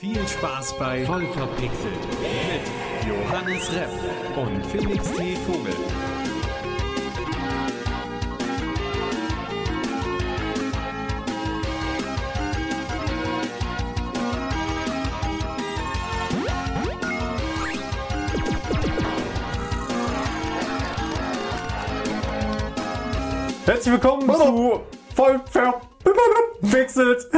Viel Spaß bei Voll verpixelt mit Johannes Repp und Felix T. Vogel. Herzlich willkommen zu Voll verpixelt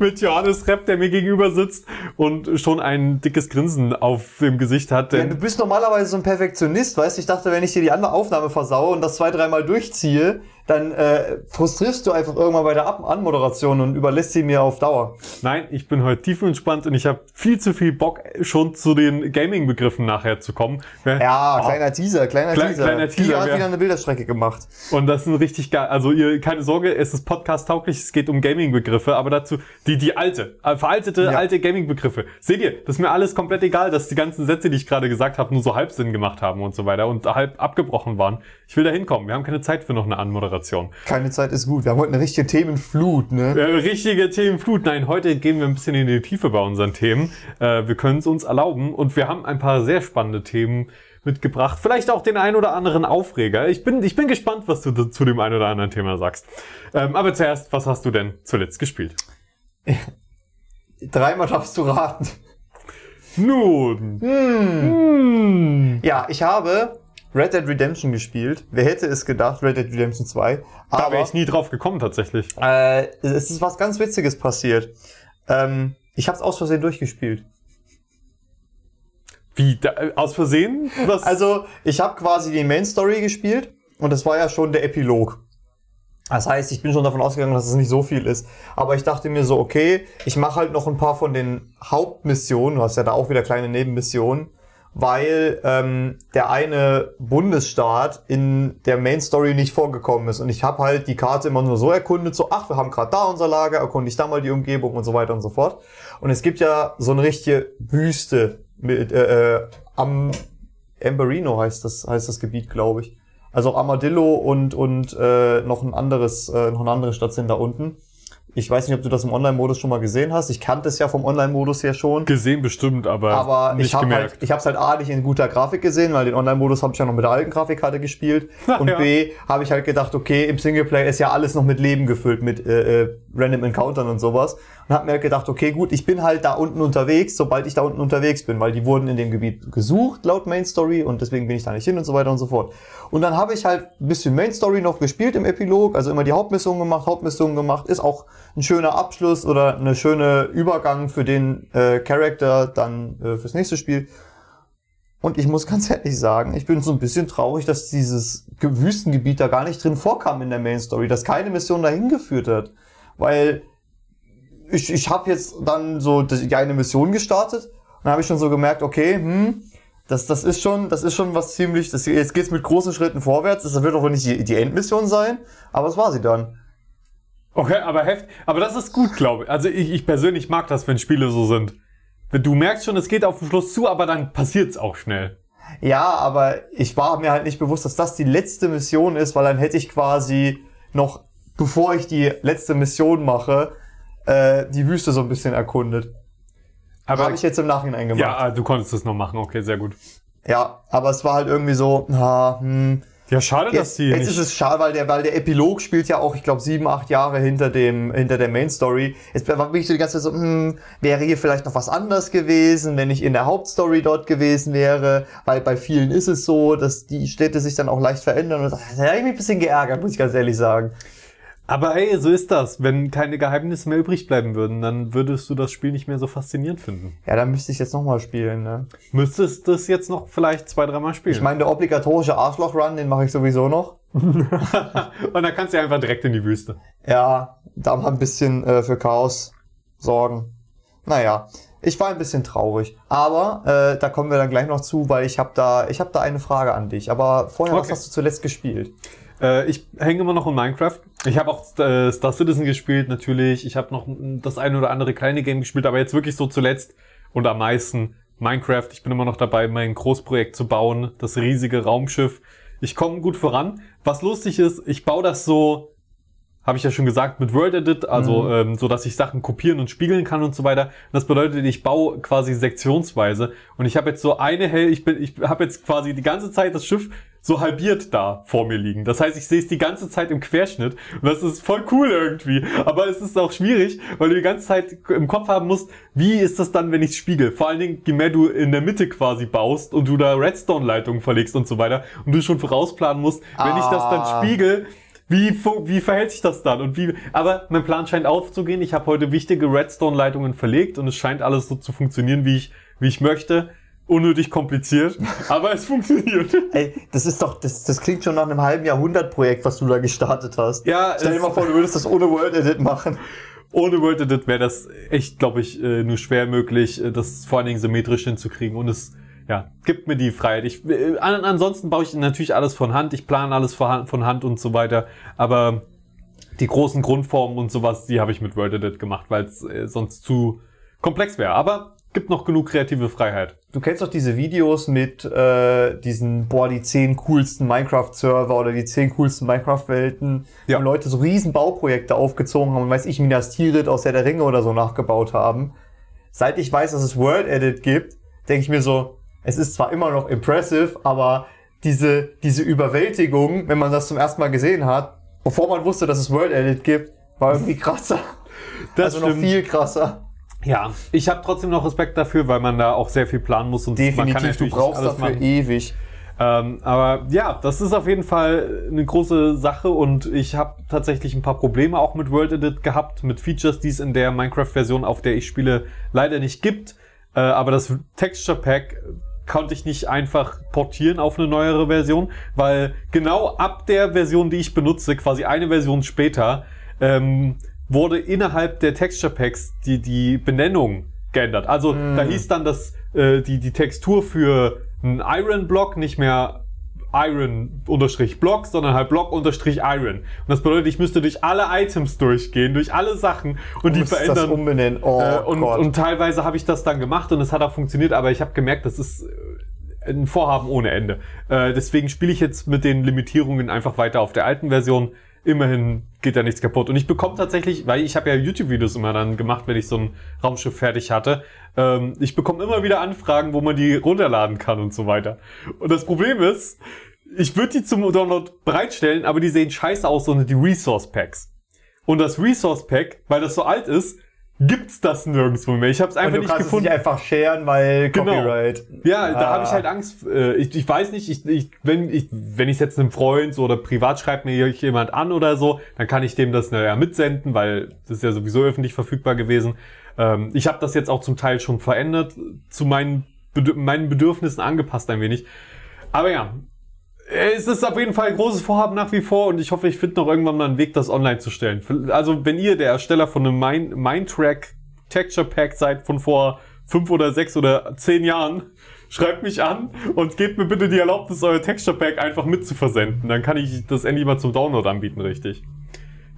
mit Johannes Repp, der mir gegenüber sitzt und schon ein dickes Grinsen auf dem Gesicht hat. Ja, du bist normalerweise so ein Perfektionist, weißt du? Ich dachte, wenn ich dir die andere Aufnahme versaue und das zwei, dreimal durchziehe, dann äh, frustrierst du einfach irgendwann bei der Ab Anmoderation und überlässt sie mir auf Dauer. nein, ich bin heute tief entspannt und ich habe viel zu viel Bock, schon zu den Gaming-Begriffen nachher zu kommen. Ja, Oh, kleiner Teaser, kleiner Klein- Teaser. kleiner Teaser, Die hat wieder eine Bilderstrecke gemacht. Und das sind richtig geil. Also ihr, keine Sorge, es ist podcast-tauglich, es geht um Gaming-Begriffe, aber dazu die, die alte, äh, veraltete, Ja. alte Gaming-Begriffe. Seht ihr, das ist mir alles komplett egal, dass die ganzen Sätze, die ich gerade gesagt habe, nur so halb Sinn gemacht haben und so weiter und halb abgebrochen waren. Ich will da hinkommen. Wir haben keine Zeit für noch eine Anmoderation. Keine Zeit ist gut. Wir haben heute eine richtige Themenflut, ne? Äh, richtige Themenflut. Nein, heute gehen wir ein bisschen in die Tiefe bei unseren Themen. Äh, wir können es uns erlauben und wir haben ein paar sehr spannende Themen mitgebracht. Vielleicht auch den ein oder anderen Aufreger. Ich bin, ich bin gespannt, was du zu dem ein oder anderen Thema sagst. Ähm, aber zuerst, was hast du denn zuletzt gespielt? Dreimal darfst du raten. Nun. Hm. Hm. Ja, ich habe Red Dead Redemption gespielt. Wer hätte es gedacht, Red Dead Redemption 2. Da Aber wäre ich nie drauf gekommen, tatsächlich. äh, es ist was ganz Witziges passiert. Ähm, ich habe es aus Versehen durchgespielt. Wie, da, äh, aus Versehen? Was? Also, ich habe quasi die Main Story gespielt und das war ja schon der Epilog. Das heißt, ich bin schon davon ausgegangen, dass es nicht so viel ist. Aber ich dachte mir so, okay, ich mache halt noch ein paar von den Hauptmissionen, du hast ja da auch wieder kleine Nebenmissionen, weil ähm, der eine Bundesstaat in der Main Story nicht vorgekommen ist. Und ich habe halt die Karte immer nur so erkundet, so, ach, wir haben gerade da unser Lager, erkunde ich da mal die Umgebung und so weiter und so fort. Und es gibt ja so eine richtige Wüste mit äh, äh, am Amberino heißt das, heißt das Gebiet, glaube ich. Also Armadillo und, und äh, noch ein anderes, äh, noch eine andere Stadt sind da unten. Ich weiß nicht, ob du das im Online-Modus schon mal gesehen hast. Ich kannte es ja vom Online-Modus her schon. Gesehen bestimmt, aber, Aber nicht ich habe gemerkt. halt, ich habe es halt A nicht in guter Grafik gesehen, weil den Online-Modus habe ich ja noch mit der alten Grafikkarte gespielt. Und Ja. B habe ich halt gedacht, okay, im Singleplayer ist ja alles noch mit Leben gefüllt, mit äh, äh, Random Encountern und sowas. Und habe mir halt gedacht, okay, gut, ich bin halt da unten unterwegs, sobald ich da unten unterwegs bin, weil die wurden in dem Gebiet gesucht laut Main Story und deswegen bin ich da nicht hin und so weiter und so fort. Und dann habe ich halt ein bisschen Main Story noch gespielt im Epilog, also immer die Hauptmission gemacht, Hauptmission gemacht, ist auch ein schöner Abschluss oder eine schöne Übergang für den äh, Charakter dann äh, fürs nächste Spiel. Und ich muss ganz ehrlich sagen, ich bin so ein bisschen traurig, dass dieses Ge- Wüstengebiet da gar nicht drin vorkam in der Main Story, dass keine Mission dahin geführt hat. Weil ich, ich habe jetzt dann so die die eine Mission gestartet und dann habe ich schon so gemerkt, okay, hm, das, das ist schon, das ist schon was ziemlich, das, jetzt geht's mit großen Schritten vorwärts. Das wird auch nicht die, die Endmission sein, aber es war sie dann. Okay, aber heft, aber das ist gut, glaube ich. Also ich, ich persönlich mag das, wenn Spiele so sind. Du merkst schon, es geht auf den Schluss zu, aber dann passiert's auch schnell. Ja, aber ich war mir halt nicht bewusst, dass das die letzte Mission ist, weil dann hätte ich quasi noch, bevor ich die letzte Mission mache, äh, die Wüste so ein bisschen erkundet. Aber Habe ich jetzt im Nachhinein gemacht. ja, ah, du konntest es noch machen. Okay, sehr gut. ja, aber es war halt irgendwie so, na, hm, Ja, schade, dass Jetzt, die jetzt nicht. ist es schade, weil der, weil der Epilog spielt ja auch, ich glaube, sieben, acht Jahre hinter dem, hinter der Main Story. Jetzt bin ich so die ganze Zeit so, hm, wäre hier vielleicht noch was anders gewesen, wenn ich in der Hauptstory dort gewesen wäre, weil bei vielen ist es so, dass die Städte sich dann auch leicht verändern und das hat mich ein bisschen geärgert, muss ich ganz ehrlich sagen. Aber hey, so ist das. Wenn keine Geheimnisse mehr übrig bleiben würden, dann würdest du das Spiel nicht mehr so faszinierend finden. Ja, dann müsste ich jetzt nochmal spielen, ne? Müsstest das jetzt noch vielleicht zwei, dreimal spielen. Ich meine, der obligatorische Arschloch-Run, den mache ich sowieso noch. Und dann kannst du einfach direkt in die Wüste. Ja, da mal ein bisschen äh, für Chaos sorgen. Naja, ich war ein bisschen traurig. Aber äh, da kommen wir dann gleich noch zu, weil ich habe da, ich habe da eine Frage an dich. Aber vorher, was Okay. hast du zuletzt gespielt? Äh, ich hänge immer noch in Minecraft. Ich habe auch äh, Star Citizen gespielt, natürlich. Ich habe noch das eine oder andere kleine Game gespielt, aber jetzt wirklich so zuletzt und am meisten Minecraft. Ich bin immer noch dabei, mein Großprojekt zu bauen, das riesige Raumschiff. Ich komme gut voran. Was lustig ist, ich baue das so habe ich ja schon gesagt, mit Word Edit, also Mhm. ähm, so, dass ich Sachen kopieren und spiegeln kann und so weiter. Das bedeutet, ich baue quasi sektionsweise und ich habe jetzt so eine hell, ich bin, ich habe jetzt quasi die ganze Zeit das Schiff so halbiert da vor mir liegen. Das heißt, ich sehe es die ganze Zeit im Querschnitt und das ist voll cool irgendwie. Aber es ist auch schwierig, weil du die ganze Zeit im Kopf haben musst, wie ist das dann, wenn ich spiegel? Vor allen Dingen, je mehr du in der Mitte quasi baust und du da Redstone-Leitungen verlegst und so weiter und du schon vorausplanen musst, wenn ich das dann Ah. spiegel, wie, wie verhält sich das dann? Und wie, aber mein Plan scheint aufzugehen. Ich habe heute wichtige Redstone-Leitungen verlegt und es scheint alles so zu funktionieren, wie ich, wie ich möchte. Unnötig kompliziert, aber es funktioniert. Ey, das ist doch, das, das klingt schon nach einem halben Jahrhundert-Projekt, was du da gestartet hast. Ja, Stell dir mal vor, du würdest das ohne Word Edit machen. Ohne Word Edit wäre das echt, glaube ich, äh, nur schwer möglich, äh, das vor allen Dingen symmetrisch hinzukriegen. Und es ja, gibt mir die Freiheit. Ich, äh, an, ansonsten baue ich natürlich alles von Hand. Ich plane alles von Hand, und so weiter. Aber die großen Grundformen und sowas, die habe ich mit Word Edit gemacht, weil es äh, sonst zu komplex wäre. Aber gibt noch genug kreative Freiheit. Du kennst doch diese Videos mit äh, diesen, boah, die zehn coolsten Minecraft-Server oder die zehn coolsten Minecraft-Welten, Ja. wo Leute so riesen Bauprojekte aufgezogen haben und weiß ich, Minas Tirith aus Herr der Ringe oder so nachgebaut haben. Seit ich weiß, dass es Word Edit gibt, denke ich mir so, es ist zwar immer noch impressive, aber diese, diese Überwältigung, wenn man das zum ersten Mal gesehen hat, bevor man wusste, dass es Word Edit gibt, war irgendwie krasser. Das also noch viel krasser. Ja, ich habe trotzdem noch Respekt dafür, weil man da auch sehr viel planen muss und man kann Definitiv, du brauchst dafür machen. ewig. Ähm, aber ja, das ist auf jeden Fall eine große Sache und ich habe tatsächlich ein paar Probleme auch mit World Edit gehabt, mit Features, die es in der Minecraft-Version, auf der ich spiele, leider nicht gibt. Äh, aber das Texture Pack konnte ich nicht einfach portieren auf eine neuere Version, weil genau ab der Version, die ich benutze, quasi eine Version später, ähm, wurde innerhalb der Texture Packs die, die Benennung geändert. Also da hieß dann, dass äh, die, die Textur für einen Iron Block nicht mehr Iron unterstrich Block, sondern halt Block unterstrich Iron. Und das bedeutet, ich müsste durch alle Items durchgehen, durch alle Sachen und die Muss das verändern. umbenennen. Oh Äh, und, und teilweise habe ich das dann gemacht und es hat auch funktioniert, aber ich habe gemerkt, das ist äh, ein Vorhaben ohne Ende. Äh, deswegen spiele ich jetzt mit den Limitierungen einfach weiter auf der alten Version. Immerhin geht da nichts kaputt. Und ich bekomme tatsächlich, weil ich habe ja YouTube-Videos immer dann gemacht, wenn ich so ein Raumschiff fertig hatte, ähm, ich bekomme immer wieder Anfragen, wo man die runterladen kann und so weiter. Und das Problem ist, ich würde die zum Download bereitstellen, aber die sehen scheiße aus, sondern die Resource Packs. Und das Resource Pack, weil das so alt ist, gibt's das nirgendwo mehr. Ich habe es einfach du nicht kannst gefunden. es nicht einfach sharen, weil Genau. Copyright. Ja, da Ah. habe ich halt Angst. Äh, Ich, ich weiß nicht, ich, ich, wenn ich wenn ich jetzt einem Freund so oder privat schreibt mir jemand an oder so, dann kann ich dem das naja mitsenden, weil das ist ja sowieso öffentlich verfügbar gewesen. Ähm, ich habe das jetzt auch zum Teil schon verändert, zu meinen, meinen Bedürfnissen angepasst ein wenig. Aber ja, es ist auf jeden Fall ein großes Vorhaben nach wie vor und ich hoffe, ich finde noch irgendwann mal einen Weg, das online zu stellen. Also wenn ihr der Ersteller von einem Mind Mindtrack Texture Pack seid von vor fünf oder sechs oder zehn Jahren, schreibt mich an und gebt mir bitte die Erlaubnis, euer Texture Pack einfach mit zu versenden. Dann kann ich das endlich mal zum Download anbieten, richtig.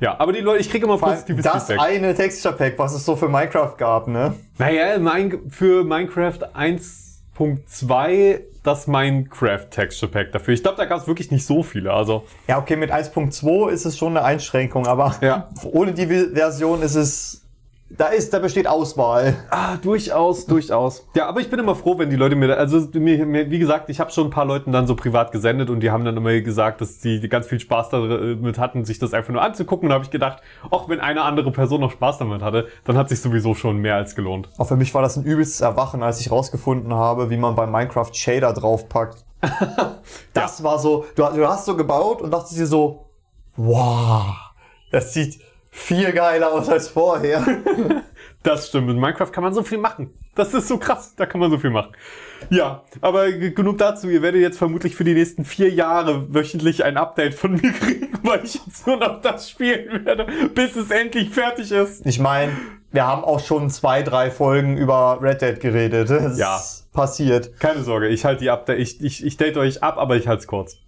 Ja, aber die Leute, ich kriege immer Vor positives das Feedback. eine Texture Pack, was es so für Minecraft gab, ne? Naja, mein, für Minecraft 1.2 das Minecraft Texture Pack dafür. Ich glaube, da gab es wirklich nicht so viele. Also Ja, okay, mit 1.2 ist es schon eine Einschränkung, aber Ja. ohne die Version ist es, da ist, da besteht Auswahl. Ah, durchaus, durchaus. Ja, aber ich bin immer froh, wenn die Leute mir, da- also mir, mir wie gesagt, ich habe schon ein paar Leuten dann so privat gesendet und die haben dann immer gesagt, dass die ganz viel Spaß damit hatten, sich das einfach nur anzugucken. Und da habe ich gedacht, auch wenn eine andere Person noch Spaß damit hatte, dann hat sich sowieso schon mehr als gelohnt. Auch für mich war das ein übelstes Erwachen, als ich rausgefunden habe, wie man bei Minecraft Shader draufpackt. Das war so, du, du hast so gebaut und dachtest dir so, wow, das sieht viel geiler aus als vorher. Das stimmt. In Minecraft kann man so viel machen. Das ist so krass. Da kann man so viel machen. Ja, aber genug dazu. Ihr werdet jetzt vermutlich für die nächsten vier Jahre wöchentlich ein Update von mir kriegen, weil ich jetzt nur noch das spielen werde, bis es endlich fertig ist. Ich meine, wir haben auch schon zwei, drei Folgen über Red Dead geredet. Das Ja. ist passiert. Keine Sorge, ich halte die Update. Ich, ich, ich date euch ab, aber ich halte es kurz.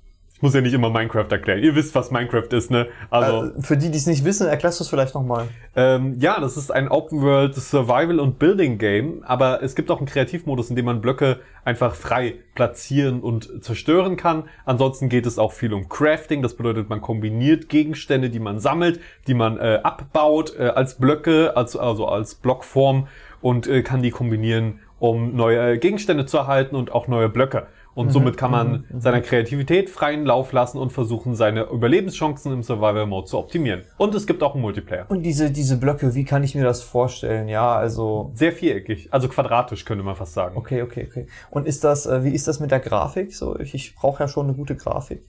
Ich muss ja nicht immer Minecraft erklären. Ihr wisst, was Minecraft ist, ne? Also, Äh, für die, die es nicht wissen, erklärst du es vielleicht nochmal. ähm, ja, das ist ein Open World Survival und Building Game, aber es gibt auch einen Kreativmodus, in dem man Blöcke einfach frei platzieren und zerstören kann. Ansonsten geht es auch viel um Crafting, das bedeutet, man kombiniert Gegenstände, die man sammelt, die man äh, abbaut äh, als Blöcke, als, also als Blockform und äh, kann die kombinieren, um neue Gegenstände zu erhalten und auch neue Blöcke. Und somit kann man seiner Kreativität freien Lauf lassen und versuchen, seine Überlebenschancen im Survival Mode zu optimieren. Und es gibt auch einen Multiplayer. Und diese, diese Blöcke, wie kann ich mir das vorstellen? Ja, also. Sehr viereckig, also quadratisch könnte man fast sagen. Okay, okay, okay. Und ist das, äh, wie ist das mit der Grafik? So, ich, ich brauche ja schon eine gute Grafik.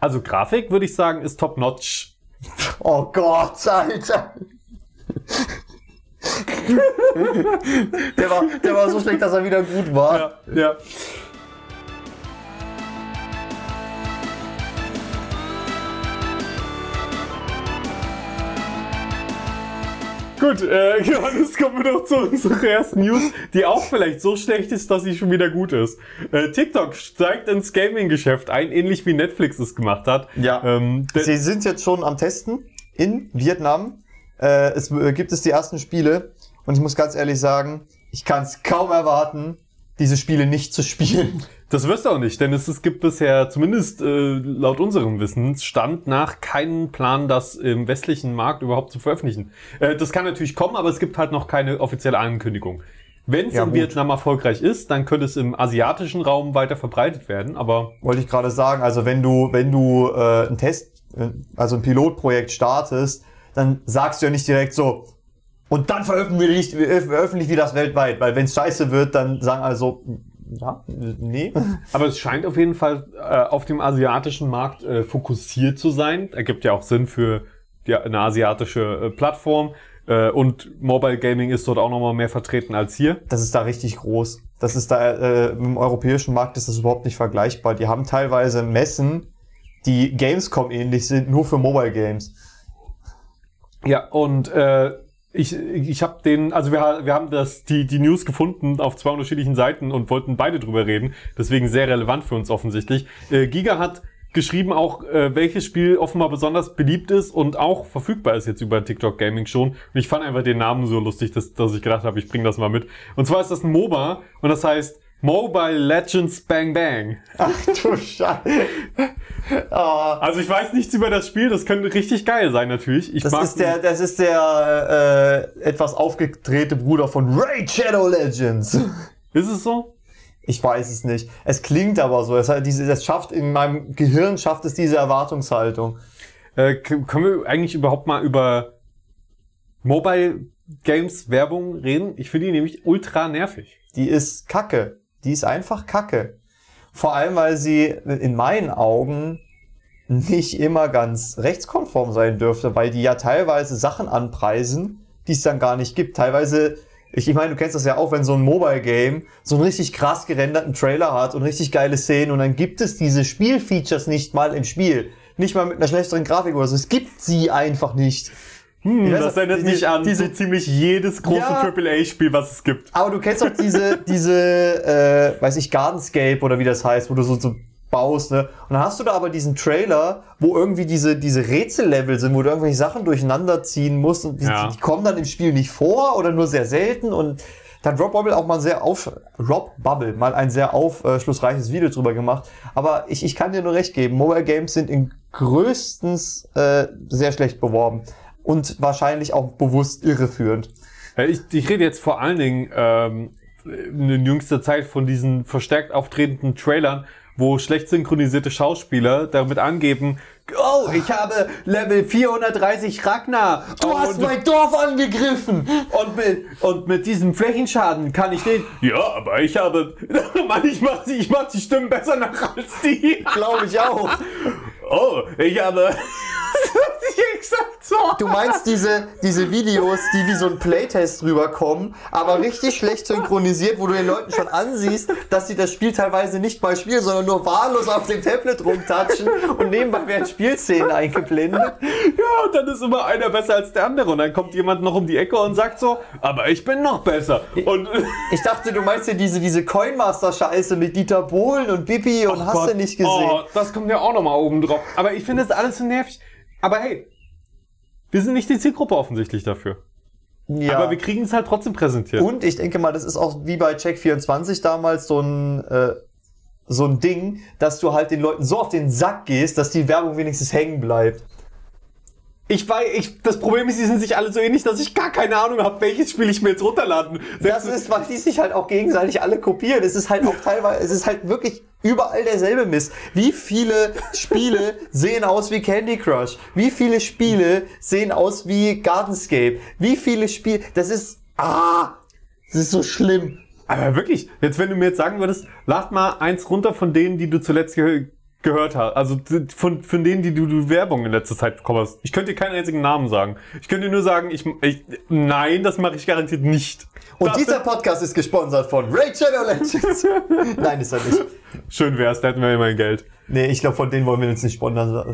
Also Grafik würde ich sagen ist top notch. Oh Gott, Alter. der, war, der war so schlecht, dass er wieder gut war. ja. Gut, äh, Johannes, kommen wir doch zu unserer ersten News, die auch vielleicht so schlecht ist, dass sie schon wieder gut ist. Äh, TikTok steigt ins Gaming-Geschäft ein, ähnlich wie Netflix es gemacht hat. Ja. Ähm, Sie sind jetzt schon am Testen in Vietnam. Äh, es äh, gibt es die ersten Spiele und ich muss ganz ehrlich sagen, ich kann es kaum erwarten, diese Spiele nicht zu spielen. Das wirst du auch nicht, denn es, es gibt bisher, zumindest äh, laut unserem Wissensstand nach, keinen Plan, das im westlichen Markt überhaupt zu veröffentlichen. Äh, das kann natürlich kommen, aber es gibt halt noch keine offizielle Ankündigung. Wenn es Ja, in gut. Vietnam erfolgreich ist, dann könnte es im asiatischen Raum weiter verbreitet werden, aber Wollte ich gerade sagen, also wenn du, wenn du äh, ein Test, äh, also ein Pilotprojekt startest, dann sagst du ja nicht direkt so, und dann veröffentlicht, veröffentlicht wir das weltweit, weil wenn es scheiße wird, dann sagen also, ja, nee. Aber es scheint auf jeden Fall äh, auf dem asiatischen Markt äh, fokussiert zu sein. Ergibt ja auch Sinn für die, eine asiatische äh, Plattform. Äh, und Mobile Gaming ist dort auch nochmal mehr vertreten als hier. Das ist da richtig groß. Das ist da, äh, im europäischen Markt ist das überhaupt nicht vergleichbar. Die haben teilweise Messen, die Gamescom ähnlich sind, nur für Mobile Games. Ja, und äh, ich, ich habe den, also wir, wir haben das, die, die News gefunden auf zwei unterschiedlichen Seiten und wollten beide drüber reden. Deswegen sehr relevant für uns offensichtlich. Äh, Giga hat geschrieben auch, äh, welches Spiel offenbar besonders beliebt ist und auch verfügbar ist jetzt über TikTok Gaming schon. Und ich fand einfach den Namen so lustig, dass, dass ich gedacht habe, ich bringe das mal mit. Und zwar ist das ein MOBA und das heißt Mobile Legends Bang Bang. Ach du Scheiße. Ah, Also ich weiß nichts über das Spiel, das könnte richtig geil sein natürlich. Ich das ist der, das ist der äh, etwas aufgedrehte Bruder von Raid Shadow Legends. Ist es so? Ich weiß es nicht. Es klingt aber so. Es, diese, es schafft in meinem Gehirn schafft es diese Erwartungshaltung. Äh, können wir eigentlich überhaupt mal über Mobile Games Werbung reden? Ich finde die nämlich ultra nervig. Die ist Kacke. Die ist einfach Kacke. Vor allem, weil sie in meinen Augen nicht immer ganz rechtskonform sein dürfte, weil die ja teilweise Sachen anpreisen, die es dann gar nicht gibt. Teilweise, ich, meine, du kennst das ja auch, wenn so ein Mobile Game so einen richtig krass gerenderten Trailer hat und richtig geile Szenen und dann gibt es diese Spielfeatures nicht mal im Spiel. Nicht mal mit einer schlechteren Grafik oder so. Es gibt sie einfach nicht. Hm, weiß das nicht, erinnert mich an diese- so ziemlich jedes große Ja. AAA-Spiel, was es gibt. Aber du kennst doch diese, diese, äh, weiß ich, Gardenscape oder wie das heißt, wo du so, so baust, ne? Und dann hast du da aber diesen Trailer, wo irgendwie diese, diese Rätsellevel sind, wo du irgendwelche Sachen durcheinander ziehen musst und die, Ja. die kommen dann im Spiel nicht vor oder nur sehr selten und da hat Rob Bubble auch mal sehr auf, Rob Bubble mal ein sehr aufschlussreiches Video drüber gemacht. Aber ich, ich kann dir nur recht geben, Mobile Games sind in größtens äh, sehr schlecht beworben und wahrscheinlich auch bewusst irreführend. Ich, ich rede jetzt vor allen Dingen ähm, in jüngster Zeit von diesen verstärkt auftretenden Trailern, wo schlecht synchronisierte Schauspieler damit angeben, oh, ich habe Level 430 Ragnar. Du hast und, mein Dorf angegriffen! und, mit, und mit diesem Flächenschaden kann ich den... Ja, aber ich habe... Mann, ich mach, die, ich mach die Stimmen besser nach als die. Glaube ich auch. Oh, ich habe... Du meinst diese, diese Videos, die wie so ein Playtest rüberkommen, aber richtig schlecht synchronisiert, wo du den Leuten schon ansiehst, dass sie das Spiel teilweise nicht mal spielen, sondern nur wahllos auf dem Tablet rumtatschen und nebenbei werden Spielszenen eingeblendet. Ja, und dann ist immer einer besser als der andere. Und dann kommt jemand noch um die Ecke und sagt so, aber ich bin noch besser. Und Ich dachte, du meinst ja diese, diese Coinmaster-Scheiße mit Dieter Bohlen und Bibi und hast Gott, du nicht gesehen. Oh, das kommt ja auch nochmal oben drauf. Aber ich finde das alles so nervig. Aber hey, wir sind nicht die Zielgruppe offensichtlich dafür. ja. Aber wir kriegen es halt trotzdem präsentiert. Und ich denke mal, das ist auch wie bei Check24 damals so ein, äh, so ein Ding, dass du halt den Leuten so auf den Sack gehst, dass die Werbung wenigstens hängen bleibt. Ich weiß, ich, das Problem ist, die sind sich alle so ähnlich, dass ich gar keine Ahnung habe, welches Spiel ich mir jetzt runterladen. Das ist, weil die sich halt auch gegenseitig alle kopieren. Es ist halt auch teilweise, es ist halt wirklich überall derselbe Mist. Wie viele Spiele sehen aus wie Candy Crush? Wie viele Spiele sehen aus wie Gardenscape? Wie viele Spiele, das ist, ah, das ist so schlimm. Aber wirklich, jetzt wenn du mir jetzt sagen würdest, lad mal eins runter von denen, die du zuletzt ge gehört hast. Also von, von denen, die du, du Werbung in letzter Zeit bekommen hast. Ich könnte dir keinen einzigen Namen sagen. Ich könnte dir nur sagen, ich, ich nein, das mache ich garantiert nicht. Und Das- dieser Podcast ist gesponsert von Raid Shadow Legends. Nein, ist er nicht. Schön wär's, da hätten wir immer mein Geld. Nee, ich glaube, von denen wollen wir uns nicht sponsern.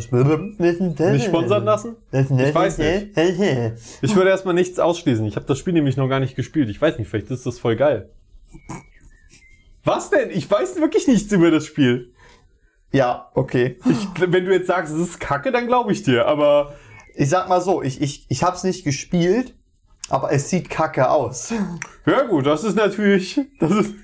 Nicht sponsern lassen? Ich weiß nicht. Ich würde erstmal nichts ausschließen. Ich habe das Spiel nämlich noch gar nicht gespielt. Ich weiß nicht, vielleicht ist das voll geil. Was denn? Ich weiß wirklich nichts über das Spiel. Ja, okay. Ich, wenn du jetzt sagst, es ist kacke, dann glaube ich dir. Aber Ich sag mal so, ich, ich, ich hab's nicht gespielt, aber es sieht kacke aus. ja gut, das ist natürlich, das ist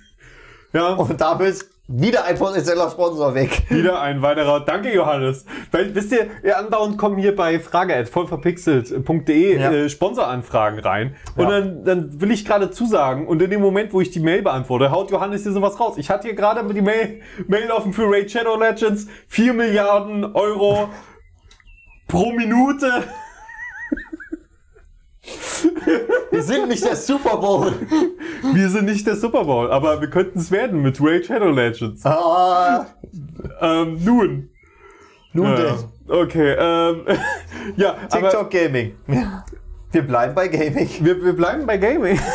ja Und damit wieder ein potenzieller Sponsor weg. wieder ein weiterer. Danke Johannes. Weil wisst ihr, ihr andauernd kommen hier bei frage@vollverpixelt.de Ja. äh, Sponsoranfragen rein und Ja. dann, dann will ich gerade zusagen und in dem Moment, wo ich die Mail beantworte, haut Johannes hier sowas raus. Ich hatte hier gerade die Mail, Mail offen für Raid Shadow Legends, 4 Milliarden Euro pro Minute. Wir sind nicht der Super Bowl. Wir sind nicht der Super Bowl, aber wir könnten es werden mit Raid Shadow Legends. Ah, Ähm, nun. nun Ja, denn. okay, ähm, ja, aber TikTok Gaming. Ja. Wir bleiben bei Gaming. wir, wir bleiben bei Gaming.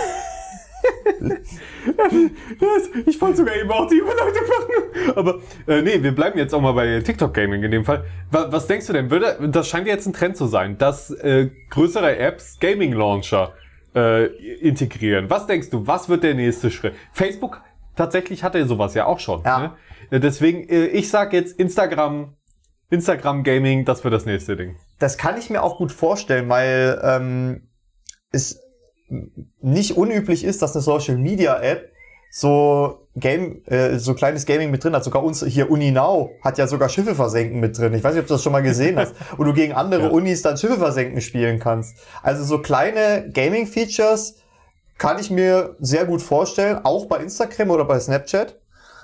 ich fand sogar eben auch die Überleitung machen. Aber äh, nee, wir bleiben jetzt auch mal bei TikTok Gaming in dem Fall. Was, was denkst du denn? Würde, das scheint jetzt ein Trend zu sein, dass äh, größere Apps Gaming Launcher äh, integrieren. Was denkst du? Was wird der nächste Schritt? Facebook tatsächlich hatte sowas ja auch schon. Ja. Ne? Äh, Deswegen, äh, ich sag jetzt Instagram, Instagram Gaming, das wird das nächste Ding. Das kann ich mir auch gut vorstellen, weil ähm, es nicht unüblich ist, dass eine Social Media App so Game, äh, so kleines Gaming mit drin hat. Sogar uns hier Uni Now hat ja sogar Schiffe versenken mit drin. Ich weiß nicht, ob du das schon mal gesehen hast. Wo du gegen andere Ja. Unis dann Schiffe versenken spielen kannst. Also so kleine Gaming-Features kann ich mir sehr gut vorstellen, auch bei Instagram oder bei Snapchat.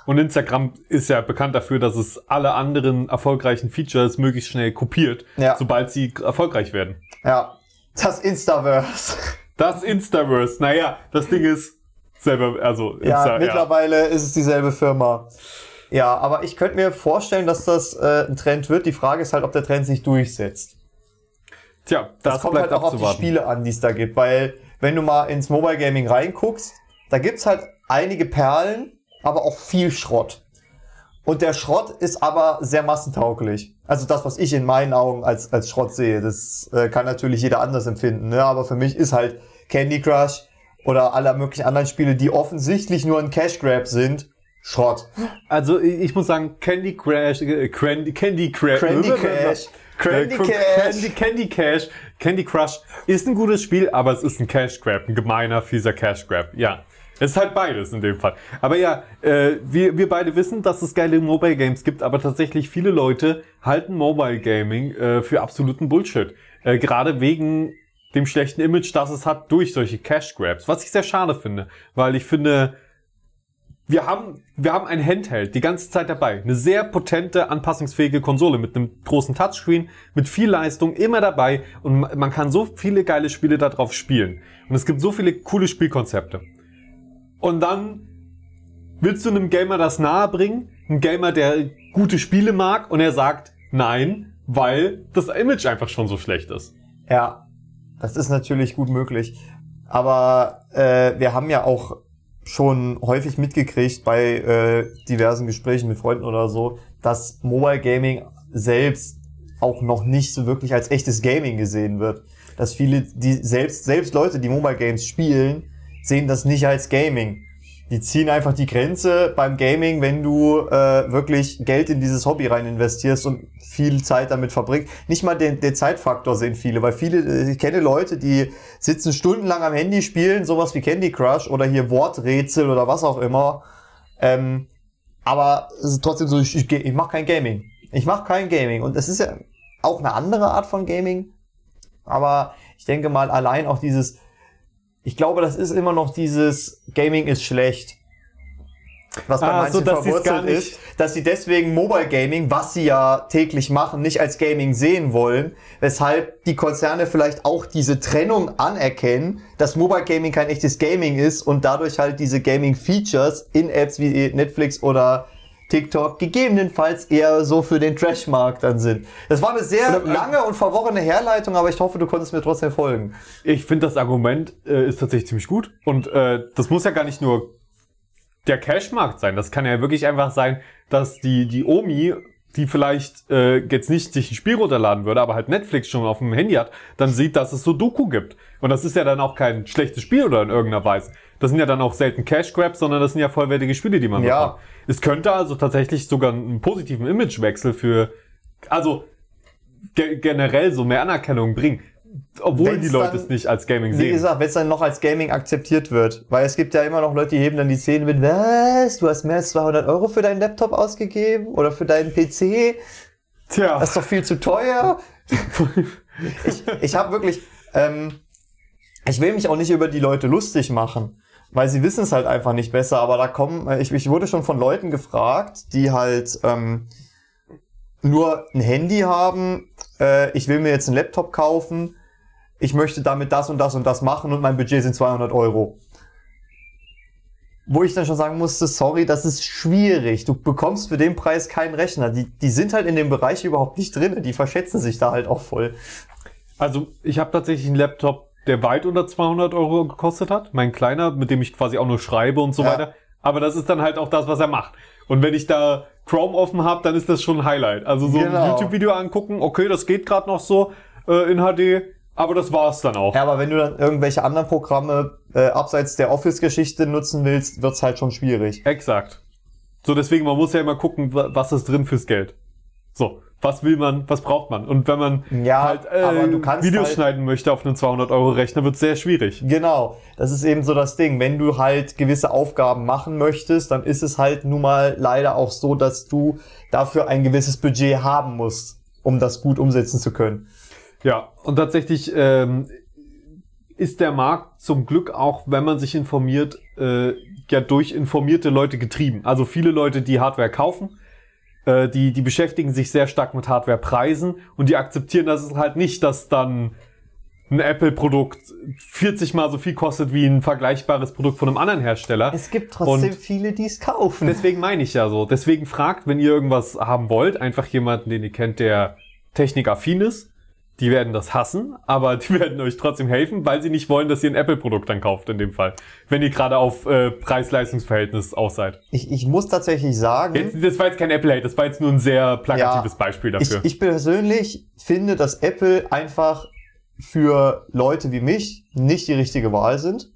Und Instagram ist ja bekannt dafür, dass es alle anderen erfolgreichen Features möglichst schnell kopiert, Ja. sobald sie erfolgreich werden. Ja, das Instaverse. Das Instaverse, naja, das Ding ist selber, also Ja, Insta, mittlerweile ist es dieselbe Firma. Ja, aber ich könnte mir vorstellen, dass das äh, ein Trend wird. Die Frage ist halt, ob der Trend sich durchsetzt. Tja, Das, das, kommt halt auch auf die. Spiele an, die es da gibt. Weil, wenn du mal ins Mobile Gaming reinguckst, da gibt's halt einige Perlen, aber auch viel Schrott. Und der Schrott ist aber sehr massentauglich. Also das, was ich in meinen Augen als, als Schrott sehe, das äh, kann natürlich jeder anders empfinden. Ne? Aber für mich ist halt Candy Crush oder alle möglichen anderen Spiele, die offensichtlich nur ein Cash Grab sind, Schrott. Also ich muss sagen, Candy Crash, äh, Candy, Candy Crash, Candy Cash. Candy Äh, Cash. Candy, Candy Cash, Candy Crush ist ein gutes Spiel, aber es ist ein Cash Grab, ein gemeiner, fieser Cash Grab. Ja. Es ist halt beides in dem Fall. Aber ja, äh, wir, wir beide wissen, dass es geile Mobile Games gibt, aber tatsächlich viele Leute halten Mobile Gaming äh, für absoluten Bullshit. Äh, gerade wegen dem schlechten Image, das es hat durch solche Cash Grabs. Was ich sehr schade finde, weil ich finde, wir haben, wir haben ein Handheld die ganze Zeit dabei. Eine sehr potente, anpassungsfähige Konsole mit einem großen Touchscreen, mit viel Leistung, immer dabei. Und ma- man kann so viele geile Spiele darauf spielen. Und es gibt so viele coole Spielkonzepte. Und dann willst du einem Gamer das nahebringen? Ein Gamer, der gute Spiele mag und er sagt nein, weil das Image einfach schon so schlecht ist. Ja, das ist natürlich gut möglich. Aber äh, wir haben ja auch schon häufig mitgekriegt bei äh, diversen Gesprächen mit Freunden oder so, dass Mobile Gaming selbst auch noch nicht so wirklich als echtes Gaming gesehen wird. Dass viele, die selbst, selbst Leute, die Mobile Games spielen, sehen das nicht als Gaming. Die ziehen einfach die Grenze beim Gaming, wenn du äh, wirklich Geld in dieses Hobby rein investierst und viel Zeit damit verbringst. Nicht mal den, den Zeitfaktor sehen viele, weil viele, äh, ich kenne Leute, die sitzen stundenlang am Handy, spielen sowas wie Candy Crush oder hier Worträtsel oder was auch immer. Ähm, aber es ist trotzdem so, ich, ich, ich mache kein Gaming. Ich mache kein Gaming. Und es ist ja auch eine andere Art von Gaming. Aber ich denke mal, allein auch dieses, ich glaube, das ist immer noch dieses Gaming ist schlecht. Was bei Ah, manchen so, verwurzelt ist, dass sie deswegen Mobile Gaming, was sie ja täglich machen, nicht als Gaming sehen wollen, weshalb die Konzerne vielleicht auch diese Trennung anerkennen, dass Mobile Gaming kein echtes Gaming ist und dadurch halt diese Gaming Features in Apps wie Netflix oder TikTok gegebenenfalls eher so für den Trash-Markt dann sind. Das war eine sehr lange und verworrene Herleitung, aber ich hoffe, du konntest mir trotzdem folgen. Ich finde, das Argument äh, ist tatsächlich ziemlich gut. Und äh, das muss ja gar nicht nur der Cashmarkt sein. Das kann ja wirklich einfach sein, dass die, die Omi, die vielleicht äh, jetzt nicht sich ein Spiel runterladen würde, aber halt Netflix schon auf dem Handy hat, dann sieht, dass es Sudoku gibt. Und das ist ja dann auch kein schlechtes Spiel oder in irgendeiner Weise. Das sind ja dann auch selten Cash Grabs, sondern das sind ja vollwertige Spiele, die man Ja. bekommt. Es könnte also tatsächlich sogar einen positiven Imagewechsel für, also ge generell so mehr Anerkennung bringen. Obwohl Wenn's die Leute dann- es nicht als Gaming Wie sehen. gesagt, wenn es dann noch als Gaming akzeptiert wird. Weil es gibt ja immer noch Leute, die heben dann die Zähne mit, was, du hast mehr als 200 Euro für deinen Laptop ausgegeben? Oder für deinen PC? Tja. Das ist doch viel zu teuer. ich ich habe wirklich, ähm, ich will mich auch nicht über die Leute lustig machen, weil sie wissen es halt einfach nicht besser. Aber da kommen, ich, ich wurde schon von Leuten gefragt, die halt ähm, nur ein Handy haben. Äh, ich will mir jetzt einen Laptop kaufen. Ich möchte damit das und das und das machen und mein Budget sind 200 Euro. Wo ich dann schon sagen musste, sorry, das ist schwierig. Du bekommst für den Preis keinen Rechner. Die, die sind halt in dem Bereich überhaupt nicht drin. Die verschätzen sich da halt auch voll. Also ich habe tatsächlich einen Laptop, der weit unter 200 Euro gekostet hat. Mein kleiner, mit dem ich quasi auch nur schreibe und so Ja. weiter. Aber das ist dann halt auch das, was er macht. Und wenn ich da Chrome offen habe, dann ist das schon ein Highlight. Also so ein Genau. YouTube-Video angucken, okay, das geht gerade noch so äh, in HD, aber das war's dann auch. Ja, aber wenn du dann irgendwelche anderen Programme äh, abseits der Office-Geschichte nutzen willst, wird's halt schon schwierig. Exakt. So, deswegen, man muss ja immer gucken, wa- was ist drin fürs Geld. So, was will man, was braucht man? Und wenn man Ja, halt äh, Videos halt- schneiden möchte auf einen 200-Euro-Rechner, wird's sehr schwierig. Genau, das ist eben so das Ding. Wenn du halt gewisse Aufgaben machen möchtest, dann ist es halt nun mal leider auch so, dass du dafür ein gewisses Budget haben musst, um das gut umsetzen zu können. Ja, und tatsächlich ähm, ist der Markt zum Glück auch, wenn man sich informiert, äh, ja durch informierte Leute getrieben. Also viele Leute, die Hardware kaufen, äh, die, die beschäftigen sich sehr stark mit Hardwarepreisen und die akzeptieren das ist halt nicht, dass dann ein Apple-Produkt 40 mal so viel kostet wie ein vergleichbares Produkt von einem anderen Hersteller. Es gibt trotzdem Und- viele, die es kaufen. Deswegen meine ich ja so. Deswegen fragt, wenn ihr irgendwas haben wollt, einfach jemanden, den ihr kennt, der technikaffin ist. Die werden das hassen, aber die werden euch trotzdem helfen, weil sie nicht wollen, dass ihr ein Apple-Produkt dann kauft in dem Fall. Wenn ihr gerade auf äh, Preis-Leistungs-Verhältnis aus seid. Ich, ich muss tatsächlich sagen, Jetzt, das war jetzt kein Apple-Hate, das war jetzt nur ein sehr plakatives Ja, Beispiel ich, dafür. ich persönlich finde, dass Apple einfach für Leute wie mich nicht die richtige Wahl sind.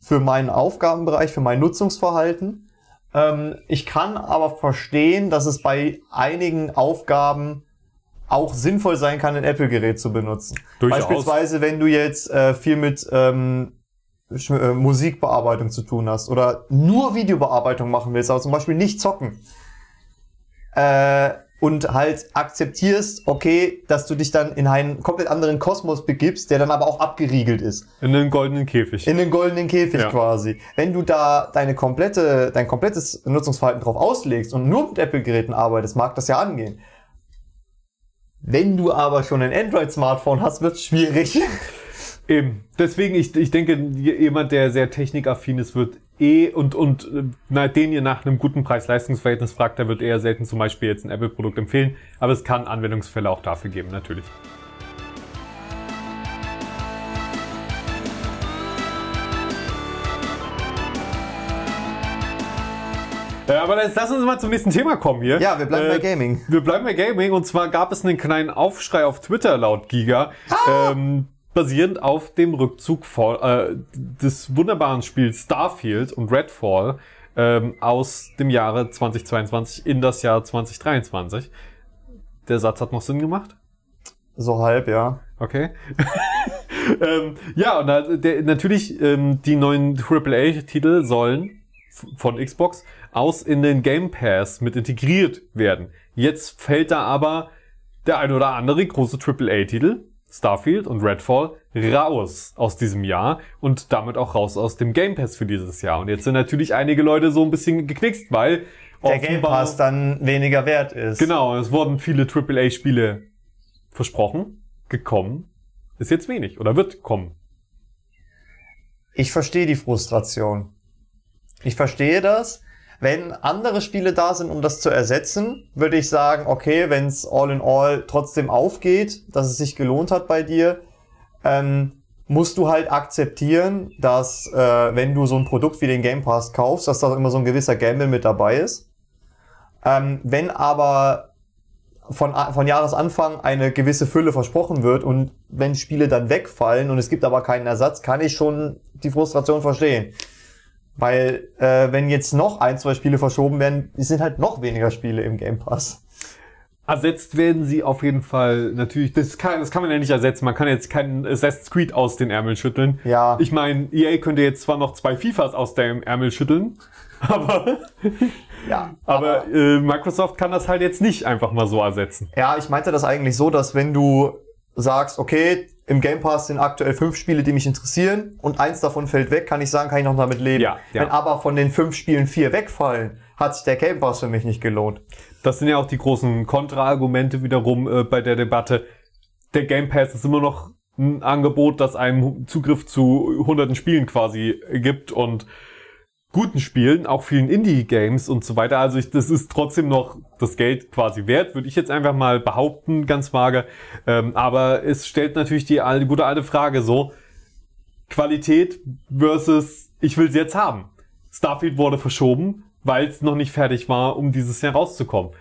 Für meinen Aufgabenbereich, für mein Nutzungsverhalten. Ähm, ich kann aber verstehen, dass es bei einigen Aufgaben auch sinnvoll sein kann, ein Apple-Gerät zu benutzen. Durchaus. Beispielsweise, wenn du jetzt äh, viel mit ähm, äh, Musikbearbeitung zu tun hast oder nur Videobearbeitung machen willst, aber zum Beispiel nicht zocken. Äh, und halt akzeptierst, okay, dass du dich dann in einen komplett anderen Kosmos begibst, der dann aber auch abgeriegelt ist. in einen goldenen Käfig. In den goldenen Käfig Ja. quasi. Wenn du da deine komplette, dein komplettes Nutzungsverhalten drauf auslegst und nur mit Apple-Geräten arbeitest, mag das ja angehen. Wenn du aber schon ein Android-Smartphone hast, wird's schwierig. Eben. Deswegen, ich, ich denke, jemand, der sehr technikaffin ist, wird eh und, und na, den ihr nach einem guten Preis-Leistungs-Verhältnis fragt, der wird eher selten zum Beispiel jetzt ein Apple-Produkt empfehlen. Aber es kann Anwendungsfälle auch dafür geben, natürlich. Ja, aber jetzt lass uns mal zum nächsten Thema kommen hier. Ja, wir bleiben bei Gaming. Wir bleiben bei Gaming und zwar gab es einen kleinen Aufschrei auf Twitter laut Giga, ähm, basierend auf dem Rückzug vor, äh, des wunderbaren Spiels Starfield und Redfall ähm, aus dem Jahre 2022 in das Jahr 2023. Der Satz hat noch Sinn gemacht? So halb, ja. Okay. ähm, ja, und da, der, natürlich ähm, die neuen AAA-Titel sollen von Xbox aus in den Game Pass mit integriert werden. Jetzt fällt da aber der ein oder andere große AAA-Titel, Starfield und Redfall, raus aus diesem Jahr und damit auch raus aus dem Game Pass für dieses Jahr. Und jetzt sind natürlich einige Leute so ein bisschen geknickst, weil Der Game Pass dann weniger wert ist. Genau, es wurden viele AAA-Spiele versprochen, gekommen, ist jetzt wenig oder wird kommen. Ich verstehe die Frustration. Ich verstehe das. Wenn andere Spiele da sind, um das zu ersetzen, würde ich sagen, okay, wenn es all in all trotzdem aufgeht, dass es sich gelohnt hat bei dir, ähm, musst du halt akzeptieren, dass äh, wenn du so ein Produkt wie den Game Pass kaufst, dass da immer so ein gewisser Gamble mit dabei ist. Ähm, wenn aber von, von Jahresanfang eine gewisse Fülle versprochen wird und wenn Spiele dann wegfallen und es gibt aber keinen Ersatz, kann ich schon die Frustration verstehen. Weil äh, wenn jetzt noch ein, zwei Spiele verschoben werden, sind halt noch weniger Spiele im Game Pass. Ersetzt werden sie auf jeden Fall natürlich. Das kann, das kann man ja nicht ersetzen. Man kann jetzt keinen Assassin's Creed aus den Ärmeln schütteln. Ja. Ich meine, EA könnte jetzt zwar noch zwei FIFAs aus dem Ärmel schütteln, aber, Ja. aber äh, Microsoft kann das halt jetzt nicht einfach mal so ersetzen. Ja, ich meinte das eigentlich so, dass wenn du sagst, okay, im Game Pass sind aktuell fünf Spiele, die mich interessieren und eins davon fällt weg, kann ich sagen, kann ich noch damit leben. Ja, ja. Wenn aber von den fünf Spielen vier wegfallen, hat sich der Game Pass für mich nicht gelohnt. Das sind ja auch die großen Kontraargumente wiederum äh, bei der Debatte. Der Game Pass ist immer noch ein Angebot, das einem Zugriff zu hunderten Spielen quasi gibt und guten Spielen, auch vielen Indie-Games und so weiter. Also ich, das ist trotzdem noch das Geld quasi wert, würde ich jetzt einfach mal behaupten, ganz vage. Ähm, aber es stellt natürlich die, die gute alte Frage so, Qualität versus ich will es jetzt haben. Starfield wurde verschoben, weil es noch nicht fertig war, um dieses Jahr rauszukommen.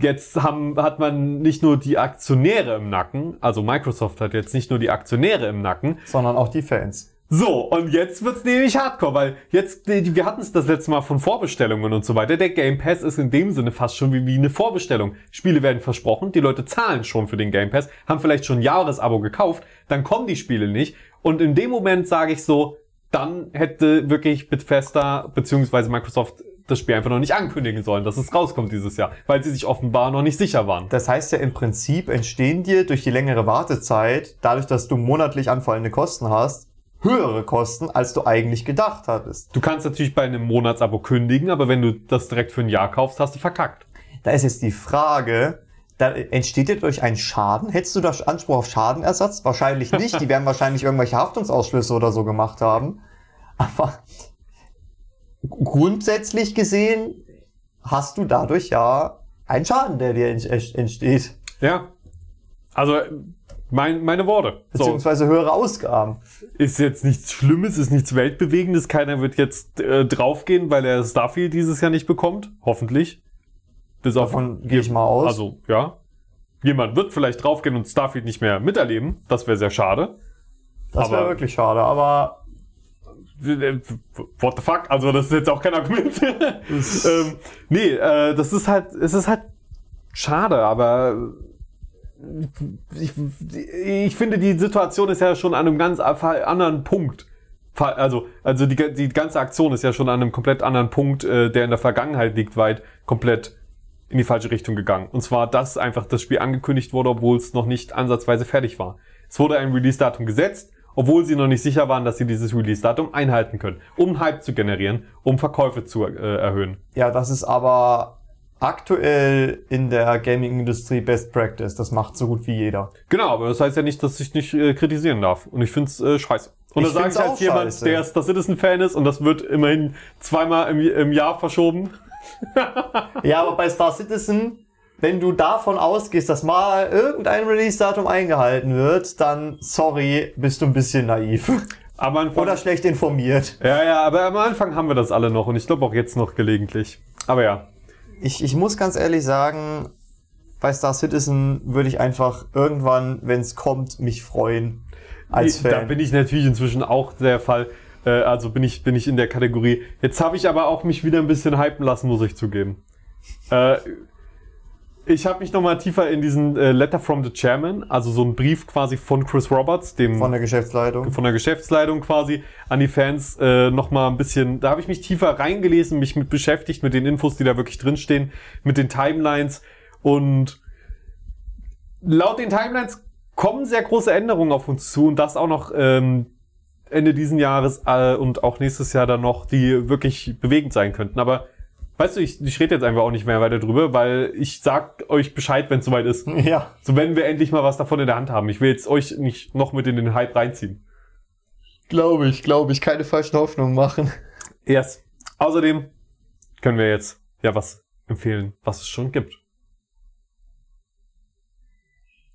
Jetzt haben, hat man nicht nur die Aktionäre im Nacken, also Microsoft hat jetzt nicht nur die Aktionäre im Nacken, Sondern auch die Fans. So, und jetzt wird's nämlich hardcore, weil jetzt, die- wir hatten es das letzte Mal von Vorbestellungen und so weiter. Der Game Pass ist in dem Sinne fast schon wie, wie eine Vorbestellung. Spiele werden versprochen, die Leute zahlen schon für den Game Pass, haben vielleicht schon ein Jahresabo gekauft, dann kommen die Spiele nicht. Und in dem Moment sage ich so, dann hätte wirklich Bethesda beziehungsweise Microsoft das Spiel einfach noch nicht ankündigen sollen, dass es rauskommt dieses Jahr, weil sie sich offenbar noch nicht sicher waren. Das heißt ja im Prinzip entstehen dir durch die längere Wartezeit, dadurch, dass du monatlich anfallende Kosten hast, höhere Kosten, als du eigentlich gedacht hattest. Du kannst natürlich bei einem Monatsabo kündigen, aber wenn du das direkt für ein Jahr kaufst, hast du verkackt. Da ist jetzt die Frage, da entsteht dir durch einen Schaden? Hättest du da Anspruch auf Schadenersatz? Wahrscheinlich nicht. Die werden wahrscheinlich irgendwelche Haftungsausschlüsse oder so gemacht haben. Aber grundsätzlich gesehen hast du dadurch ja einen Schaden, der dir ent- entsteht. Ja. Also, mein, meine Worte. So, Beziehungsweise höhere Ausgaben. ist jetzt nichts Schlimmes, ist nichts Weltbewegendes. Keiner wird jetzt äh, draufgehen, weil er Starfield dieses Jahr nicht bekommt. Hoffentlich. Bis auf, Davon gehe ich mal aus. Also, ja. Jemand wird vielleicht draufgehen und Starfield nicht mehr miterleben. Das wäre sehr schade. das wäre wirklich schade. Aber What the fuck? Also, das ist jetzt auch kein Argument. ähm, nee, äh, das ist halt, es ist halt schade, aber ich, ich finde, die Situation ist ja schon an einem ganz anderen Punkt. Also, also die, die ganze Aktion ist ja schon an einem komplett anderen Punkt, äh, der in der Vergangenheit liegt, weit komplett in die falsche Richtung gegangen. Und zwar, dass einfach das Spiel angekündigt wurde, obwohl es noch nicht ansatzweise fertig war. Es wurde ein Release-Datum gesetzt, obwohl sie noch nicht sicher waren, dass sie dieses Release-Datum einhalten können, um Hype zu generieren, um Verkäufe zu äh, erhöhen. ja, das ist aber aktuell in der Gaming-Industrie Best Practice. Das macht so gut wie jeder. Genau, aber das heißt ja nicht, dass ich nicht äh, kritisieren darf. Und ich find's äh, scheiße. Und das sage ich als auch jemand, scheiße. der Star Citizen-Fan ist und das wird immerhin zweimal im, im Jahr verschoben. Ja, aber bei Star Citizen, wenn du davon ausgehst, dass mal irgendein Release-Datum eingehalten wird, dann, sorry, bist du ein bisschen naiv. Am Anfang, Oder schlecht informiert. ja, ja, aber am Anfang haben wir das alle noch und ich glaube auch jetzt noch gelegentlich. Aber ja. Ich, ich muss ganz ehrlich sagen, bei Star Citizen würde ich einfach irgendwann, wenn es kommt, mich freuen. Als Da Fan. bin ich natürlich inzwischen auch der Fall. Äh, also bin ich, bin ich in der Kategorie. Jetzt habe ich aber auch mich wieder ein bisschen hypen lassen, muss ich zugeben. Äh, ich habe mich nochmal tiefer in diesen äh, Letter from the Chairman, also so ein Brief quasi von Chris Roberts, dem von der Geschäftsleitung. von der Geschäftsleitung quasi an die Fans äh, noch mal ein bisschen, da habe ich mich tiefer reingelesen, mich mit beschäftigt, mit den Infos, die da wirklich drinstehen, mit den Timelines und laut den Timelines kommen sehr große Änderungen auf uns zu und das auch noch ähm, Ende diesen Jahres äh, und auch nächstes Jahr dann noch, die wirklich bewegend sein könnten. Aber weißt du, ich, ich rede jetzt einfach auch nicht mehr weiter drüber, weil ich sag euch Bescheid, wenn es soweit ist. Ja. So wenn wir endlich mal was davon in der Hand haben. Ich will jetzt euch nicht noch mit in den Hype reinziehen. Glaube ich, glaube ich. Keine falschen Hoffnungen machen. Yes. Außerdem können wir jetzt ja was empfehlen, was es schon gibt.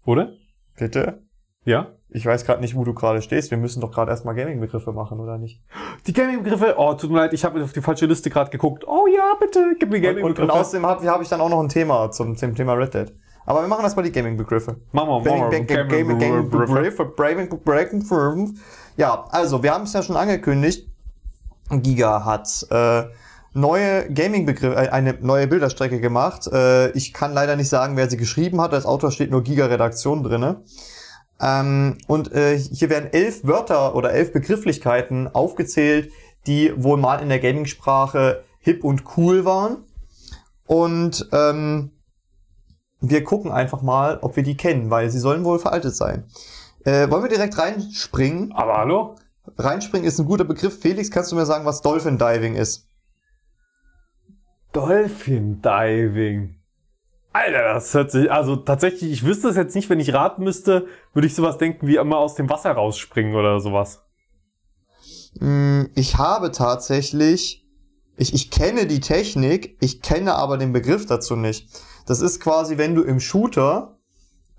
Oder? Bitte? Ja? Ich weiß gerade nicht, wo du gerade stehst. Wir müssen doch gerade erstmal Gaming-Begriffe machen, oder nicht? Die Gaming-Begriffe, oh, tut mir leid, ich habe auf die falsche Liste gerade geguckt. Oh ja, bitte, gib mir Und, und, Gaming-Begriffe. und außerdem habe hab ich dann auch noch ein Thema zum, zum Thema Red Dead. Aber wir machen erstmal die Gaming-Begriffe. Machen wir, machen wir. Gaming-Begriffe. Ja, also wir haben es ja schon angekündigt. Giga hat äh, neue Gaming-Begriffe, äh, eine neue Bilderstrecke gemacht. Äh, ich kann leider nicht sagen, wer sie geschrieben hat. Als Autor steht nur Giga-Redaktion drinne. Ähm, und äh, hier werden elf Wörter oder elf Begrifflichkeiten aufgezählt, die wohl mal in der Gaming-Sprache hip und cool waren. Und ähm, wir gucken einfach mal, ob wir die kennen, weil sie sollen wohl veraltet sein. Äh, wollen wir direkt reinspringen? Aber hallo? Reinspringen ist ein guter Begriff. Felix, kannst du mir sagen, was Dolphin Diving ist? Dolphin Diving. Alter, das hört sich, also tatsächlich, ich wüsste es jetzt nicht, wenn ich raten müsste, würde ich sowas denken wie immer aus dem Wasser rausspringen oder sowas. Mm, Ich habe tatsächlich, ich, ich kenne die Technik, ich kenne aber den Begriff dazu nicht. Das ist quasi, wenn du im Shooter,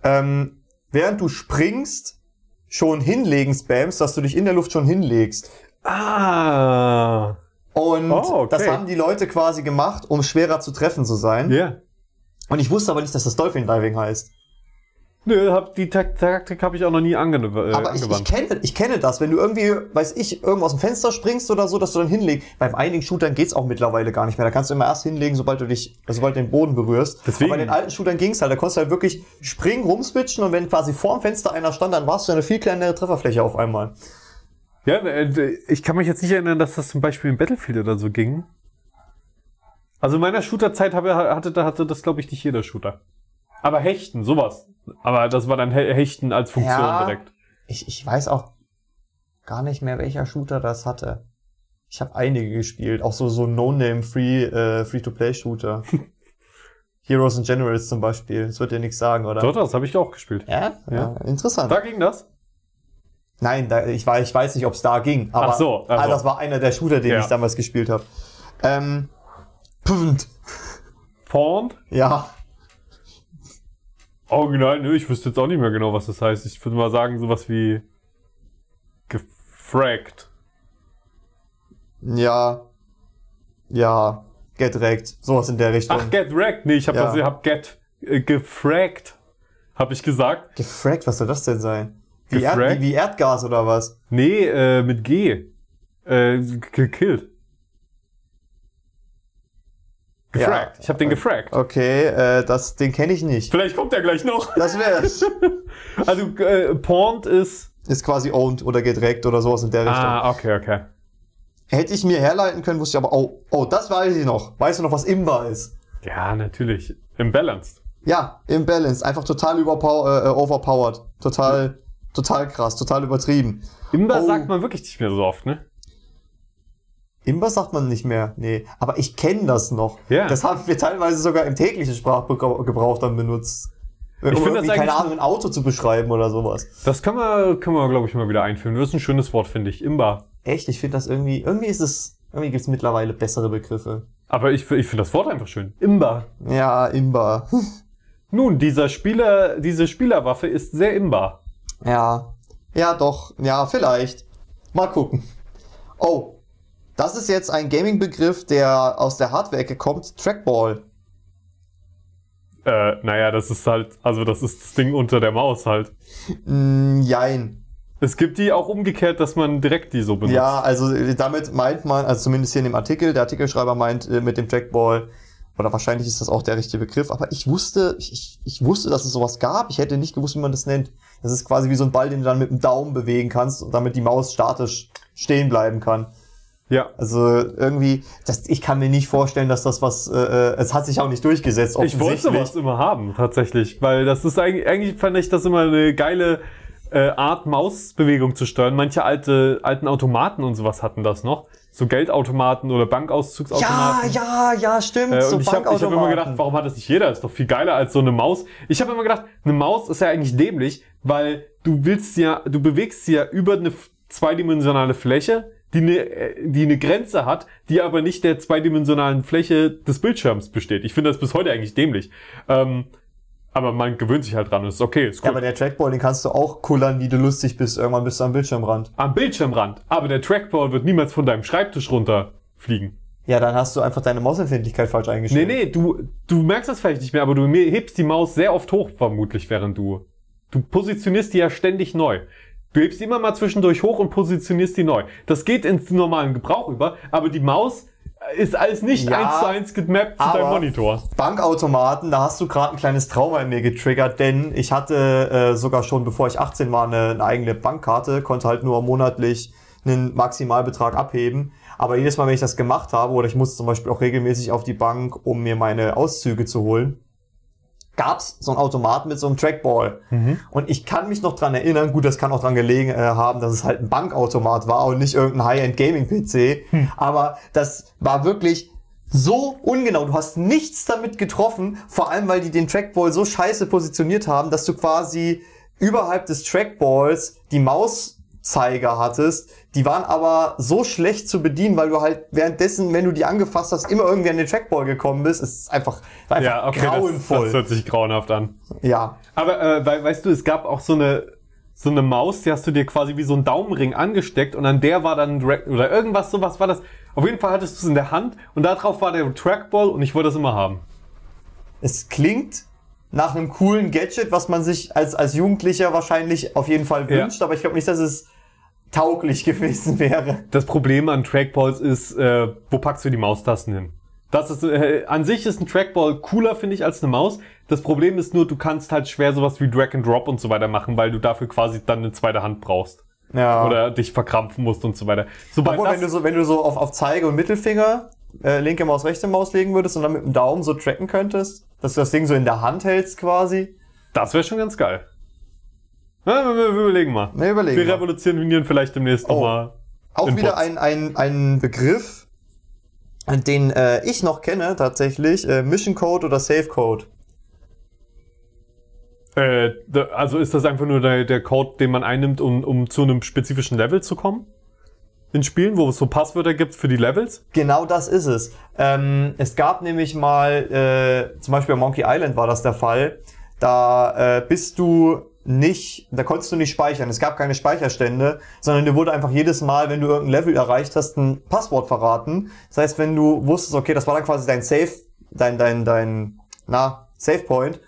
ähm, während du springst, schon hinlegen spamst, dass du dich in der Luft schon hinlegst. Ah. Und Oh, okay. das haben die Leute quasi gemacht, um schwerer zu treffen zu sein. Ja. Und ich wusste aber nicht, dass das Dolphin Diving heißt. Nö, hab, die Tak- Taktik habe ich auch noch nie ange äh, Aber ich, ich, angewandt. kenne, ich kenne das, wenn du irgendwie, weiß ich, irgendwo aus dem Fenster springst oder so, dass du dann hinlegst. Beim einigen Shootern geht's auch mittlerweile gar nicht mehr. Da kannst du immer erst hinlegen, sobald du dich, also sobald du den Boden berührst. Deswegen- Aber bei den alten Shootern ging's halt. Da konntest du halt wirklich springen, rumswitchen und wenn quasi vorm Fenster einer stand, dann warst du eine viel kleinere Trefferfläche auf einmal. Ja, äh, ich kann mich jetzt nicht erinnern, dass das zum Beispiel in Battlefield oder so ging. Also in meiner Shooter-Zeit hatte, hatte das, glaube ich, nicht jeder Shooter. Aber Hechten, sowas. Aber das war dann He- Hechten als Funktion Ja. direkt. Ich, ich weiß auch gar nicht mehr, welcher Shooter das hatte. Ich habe einige gespielt, auch so so No-Name Free äh, Free-to-Play-Shooter. Heroes and Generals zum Beispiel. Das wird dir nichts sagen, oder? Doch, das habe ich auch gespielt. Ja? Ja. interessant. Da ging das? Nein, da, ich, weiß, ich weiß nicht, ob es da ging. Aber Ach so, ach ah, das war einer der Shooter, den Ja. ich damals gespielt habe. Ähm, Pfund. Pawned? Ja, Original, nö, ich wüsste jetzt auch nicht mehr genau, was das heißt. Ich würde mal sagen, sowas wie gefragt. ja, ja, get wrecked. Sowas in der Richtung. Ach, get wrecked. Nee, ich habe Ja. das, hab get äh, gefragt. Habe ich gesagt. Gefragt, was soll das denn sein? Wie, Erd, wie, wie Erdgas oder was? Nee, äh, mit G. Äh, gekillt. Gefragt. Ja. Ich habe den gefragt. Okay, äh, das, den kenne ich nicht. Vielleicht kommt er gleich noch. Das wär's. Also, äh, pawned ist. Ist quasi owned oder gedreckt oder sowas in der Richtung. Ah, okay, okay. Hätte ich mir herleiten können, wusste ich aber, oh, oh, das weiß ich noch. Weißt du noch, was Imba ist? Ja, natürlich. Imbalanced. Ja, imbalanced. Einfach total überpow äh, overpowered. Total, total krass, total übertrieben. Imba Oh. sagt man wirklich nicht mehr so oft, ne? Imba sagt man nicht mehr. Nee, aber ich kenne das noch. Ja. Das haben wir teilweise sogar im täglichen Sprachgebrauch dann benutzt. Um find das irgendwie, keine Ahnung, ein Auto zu beschreiben oder sowas. Das können wir, können wir, glaube ich, mal wieder einführen. Das ist ein schönes Wort, finde ich. Imba. Echt, ich finde das irgendwie, irgendwie ist es, irgendwie gibt's mittlerweile bessere Begriffe. Aber ich, ich finde das Wort einfach schön. Imba. Ja, Imba. Nun, dieser Spieler, diese Spielerwaffe ist sehr imba. Ja. Ja, doch. Ja, vielleicht. Mal gucken. Oh, das ist jetzt ein Gaming-Begriff, der aus der Hardware-Ecke kommt. Trackball. Äh, naja, das ist halt, also das ist das Ding unter der Maus halt. Mm, jein. Es gibt die auch umgekehrt, dass man direkt die so benutzt. Ja, also äh, damit meint man, also zumindest hier in dem Artikel, der Artikelschreiber meint äh, mit dem Trackball, oder wahrscheinlich ist das auch der richtige Begriff, aber ich wusste, ich, ich wusste, dass es sowas gab. Ich hätte nicht gewusst, wie man das nennt. Das ist quasi wie so ein Ball, den du dann mit dem Daumen bewegen kannst damit die Maus statisch stehen bleiben kann. Ja. Also irgendwie, das, ich kann mir nicht vorstellen, dass das was, äh, äh es hat sich auch nicht durchgesetzt. Ich wollte sowas immer haben, tatsächlich, weil das ist eigentlich, eigentlich fand ich das immer eine geile äh, Art, Mausbewegung zu steuern. Manche alte, alten Automaten und sowas hatten das noch. So Geldautomaten oder Bankauszugsautomaten. Ja, ja, ja, stimmt. Äh, so ich habe hab immer gedacht, warum hat das nicht jeder? Ist doch viel geiler als so eine Maus. Ich habe immer gedacht, eine Maus ist ja eigentlich dämlich, weil du willst ja, du bewegst sie ja über eine zweidimensionale Fläche, die eine, äh, die eine Grenze hat, die aber nicht der zweidimensionalen Fläche des Bildschirms besteht. Ich finde das bis heute eigentlich dämlich. Ähm, aber man gewöhnt sich halt dran und ist okay. Ist cool. Ja, aber der Trackball, den kannst du auch kullern, wie du lustig bist. Irgendwann bist du am Bildschirmrand. Am Bildschirmrand. Aber der Trackball wird niemals von deinem Schreibtisch runterfliegen. Ja, dann hast du einfach deine Mausempfindlichkeit falsch eingestellt. Nee, nee, du, du merkst das vielleicht nicht mehr, aber du hebst die Maus sehr oft hoch, vermutlich, während du. Du positionierst die ja ständig neu. Du hebst die immer mal zwischendurch hoch und positionierst die neu. Das geht ins normalen Gebrauch über, aber die Maus ist alles nicht ja, eins zu eins gemappt zu deinem Monitor. Bankautomaten, da hast du gerade ein kleines Trauma in mir getriggert, denn ich hatte äh, sogar schon, bevor ich 18 war, eine, eine eigene Bankkarte, konnte halt nur monatlich einen Maximalbetrag abheben. Aber jedes Mal, wenn ich das gemacht habe, oder ich musste zum Beispiel auch regelmäßig auf die Bank, um mir meine Auszüge zu holen, gab's so einen Automaten mit so einem Trackball. Mhm. Und ich kann mich noch dran erinnern, gut, das kann auch dran gelegen äh, haben, dass es halt ein Bankautomat war und nicht irgendein High-End-Gaming-PC. Hm. Aber das war wirklich so ungenau. Du hast nichts damit getroffen, vor allem weil die den Trackball so scheiße positioniert haben, dass du quasi überhalb des Trackballs die Maus Zeiger hattest. Die waren aber so schlecht zu bedienen, weil du halt währenddessen, wenn du die angefasst hast, immer irgendwie an den Trackball gekommen bist. Es ist einfach, einfach ja, okay, grauenvoll. Das, das hört sich grauenhaft an. Ja. Aber äh, weißt du, es gab auch so eine so eine Maus, die hast du dir quasi wie so ein Daumenring angesteckt und an der war dann oder irgendwas sowas war das. Auf jeden Fall hattest du es in der Hand und darauf war der Trackball und ich wollte das immer haben. Es klingt nach einem coolen Gadget, was man sich als, als Jugendlicher wahrscheinlich auf jeden Fall wünscht, ja. aber ich glaube nicht, dass es tauglich gewesen wäre. Das Problem an Trackballs ist, äh, wo packst du die Maustasten hin? Das ist, äh, an sich ist ein Trackball cooler, finde ich, als eine Maus. Das Problem ist nur, du kannst halt schwer sowas wie Drag and Drop und so weiter machen, weil du dafür quasi dann eine zweite Hand brauchst. Ja. Oder dich verkrampfen musst und so weiter. Sobald Obwohl, wenn du so, wenn du so auf, auf Zeige und Mittelfinger, äh, linke Maus, rechte Maus legen würdest und dann mit dem Daumen so tracken könntest, dass du das Ding so in der Hand hältst quasi. Das wäre schon ganz geil. Ja, wir, überlegen mal. Wir überlegen wir revolutionieren vielleicht demnächst oh. nochmal. Auch Inputs. wieder ein, ein, ein Begriff, den äh, ich noch kenne tatsächlich, äh, Mission Code oder Safe Code. Äh, also ist das einfach nur der, der Code, den man einnimmt, um, um zu einem spezifischen Level zu kommen? In Spielen, wo es so Passwörter gibt für die Levels? Genau das ist es. Ähm, es gab nämlich mal, äh, zum Beispiel bei Monkey Island war das der Fall, da äh, bist du nicht, da konntest du nicht speichern. Es gab keine Speicherstände, sondern dir wurde einfach jedes Mal, wenn du irgendein Level erreicht hast, ein Passwort verraten. Das heißt, wenn du wusstest, okay, das war dann quasi dein Safe, dein, dein, dein, na, Safe Point,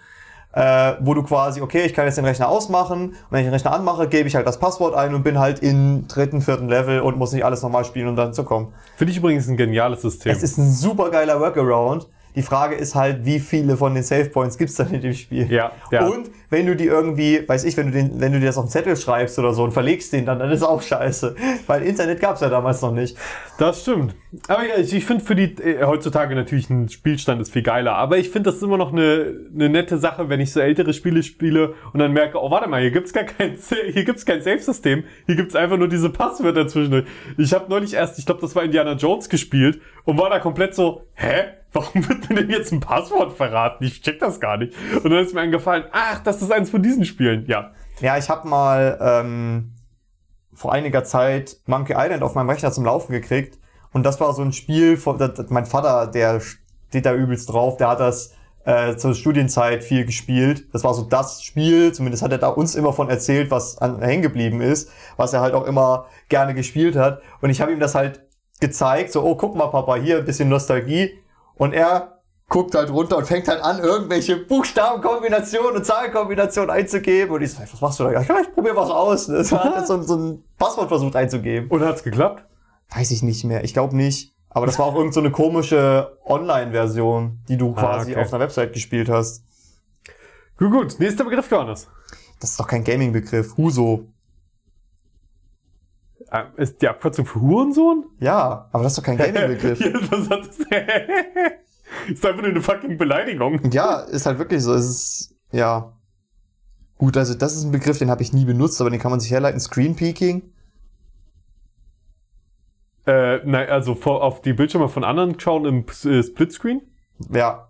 äh, wo du quasi, okay, ich kann jetzt den Rechner ausmachen und wenn ich den Rechner anmache, gebe ich halt das Passwort ein und bin halt im dritten, vierten Level und muss nicht alles nochmal spielen, um dann zu kommen. Finde ich übrigens ein geniales System. Es ist ein super geiler Workaround. Die Frage ist halt, wie viele von den Save Points gibt's dann in dem Spiel? Ja, ja. Und wenn du die irgendwie, weiß ich, wenn du den, wenn du dir das auf den Zettel schreibst oder so und verlegst den dann, dann ist auch scheiße. Weil Internet gab's ja damals noch nicht. Das stimmt. Aber ja, ich, ich finde für die äh, heutzutage natürlich ein Spielstand ist viel geiler. Aber ich finde das immer noch eine, eine nette Sache, wenn ich so ältere Spiele spiele und dann merke, oh warte mal, hier gibt's gar kein, hier gibt's kein Safe-System. Hier gibt's einfach nur diese Passwörter zwischen. Ich habe neulich erst, ich glaube, das war Indiana Jones gespielt und war da komplett so, hä? Warum wird mir denn jetzt ein Passwort verraten? Ich check das gar nicht. Und dann ist mir eingefallen, ach, das ist eins von diesen Spielen. Ja. Ja, ich habe mal ähm, vor einiger Zeit Monkey Island auf meinem Rechner zum Laufen gekriegt. Und das war so ein Spiel, von, das, mein Vater, der steht da übelst drauf, der hat das äh, zur Studienzeit viel gespielt. Das war so das Spiel, zumindest hat er da uns immer von erzählt, was hängen geblieben ist, was er halt auch immer gerne gespielt hat. Und ich habe ihm das halt gezeigt, so, oh, guck mal, Papa, hier ein bisschen Nostalgie. Und er guckt halt runter und fängt halt an, irgendwelche Buchstabenkombinationen und Zahlenkombinationen einzugeben. Und ich so, was machst du da? Ja, ich probier was aus. Das hat er so, so ein Passwort versucht einzugeben. Und hat's geklappt? Weiß ich nicht mehr. Ich glaube nicht. Aber das war auch irgend so eine komische Online-Version, die du quasi okay. auf einer Website gespielt hast. Gut, gut. Nächster Begriff, Johannes. Das ist doch kein Gaming-Begriff. Huso. Äh, Ist die Abkürzung für Hurensohn? Ja, aber das ist doch kein Gaming-Begriff. Hat das? ist einfach nur eine fucking Beleidigung. ja, ist halt wirklich so. Es ist, ja. Gut, also das ist ein Begriff, den habe ich nie benutzt, aber den kann man sich herleiten. Screen Peeking. Äh, nein, also vor, auf die Bildschirme von anderen schauen im äh, Splitscreen? Ja.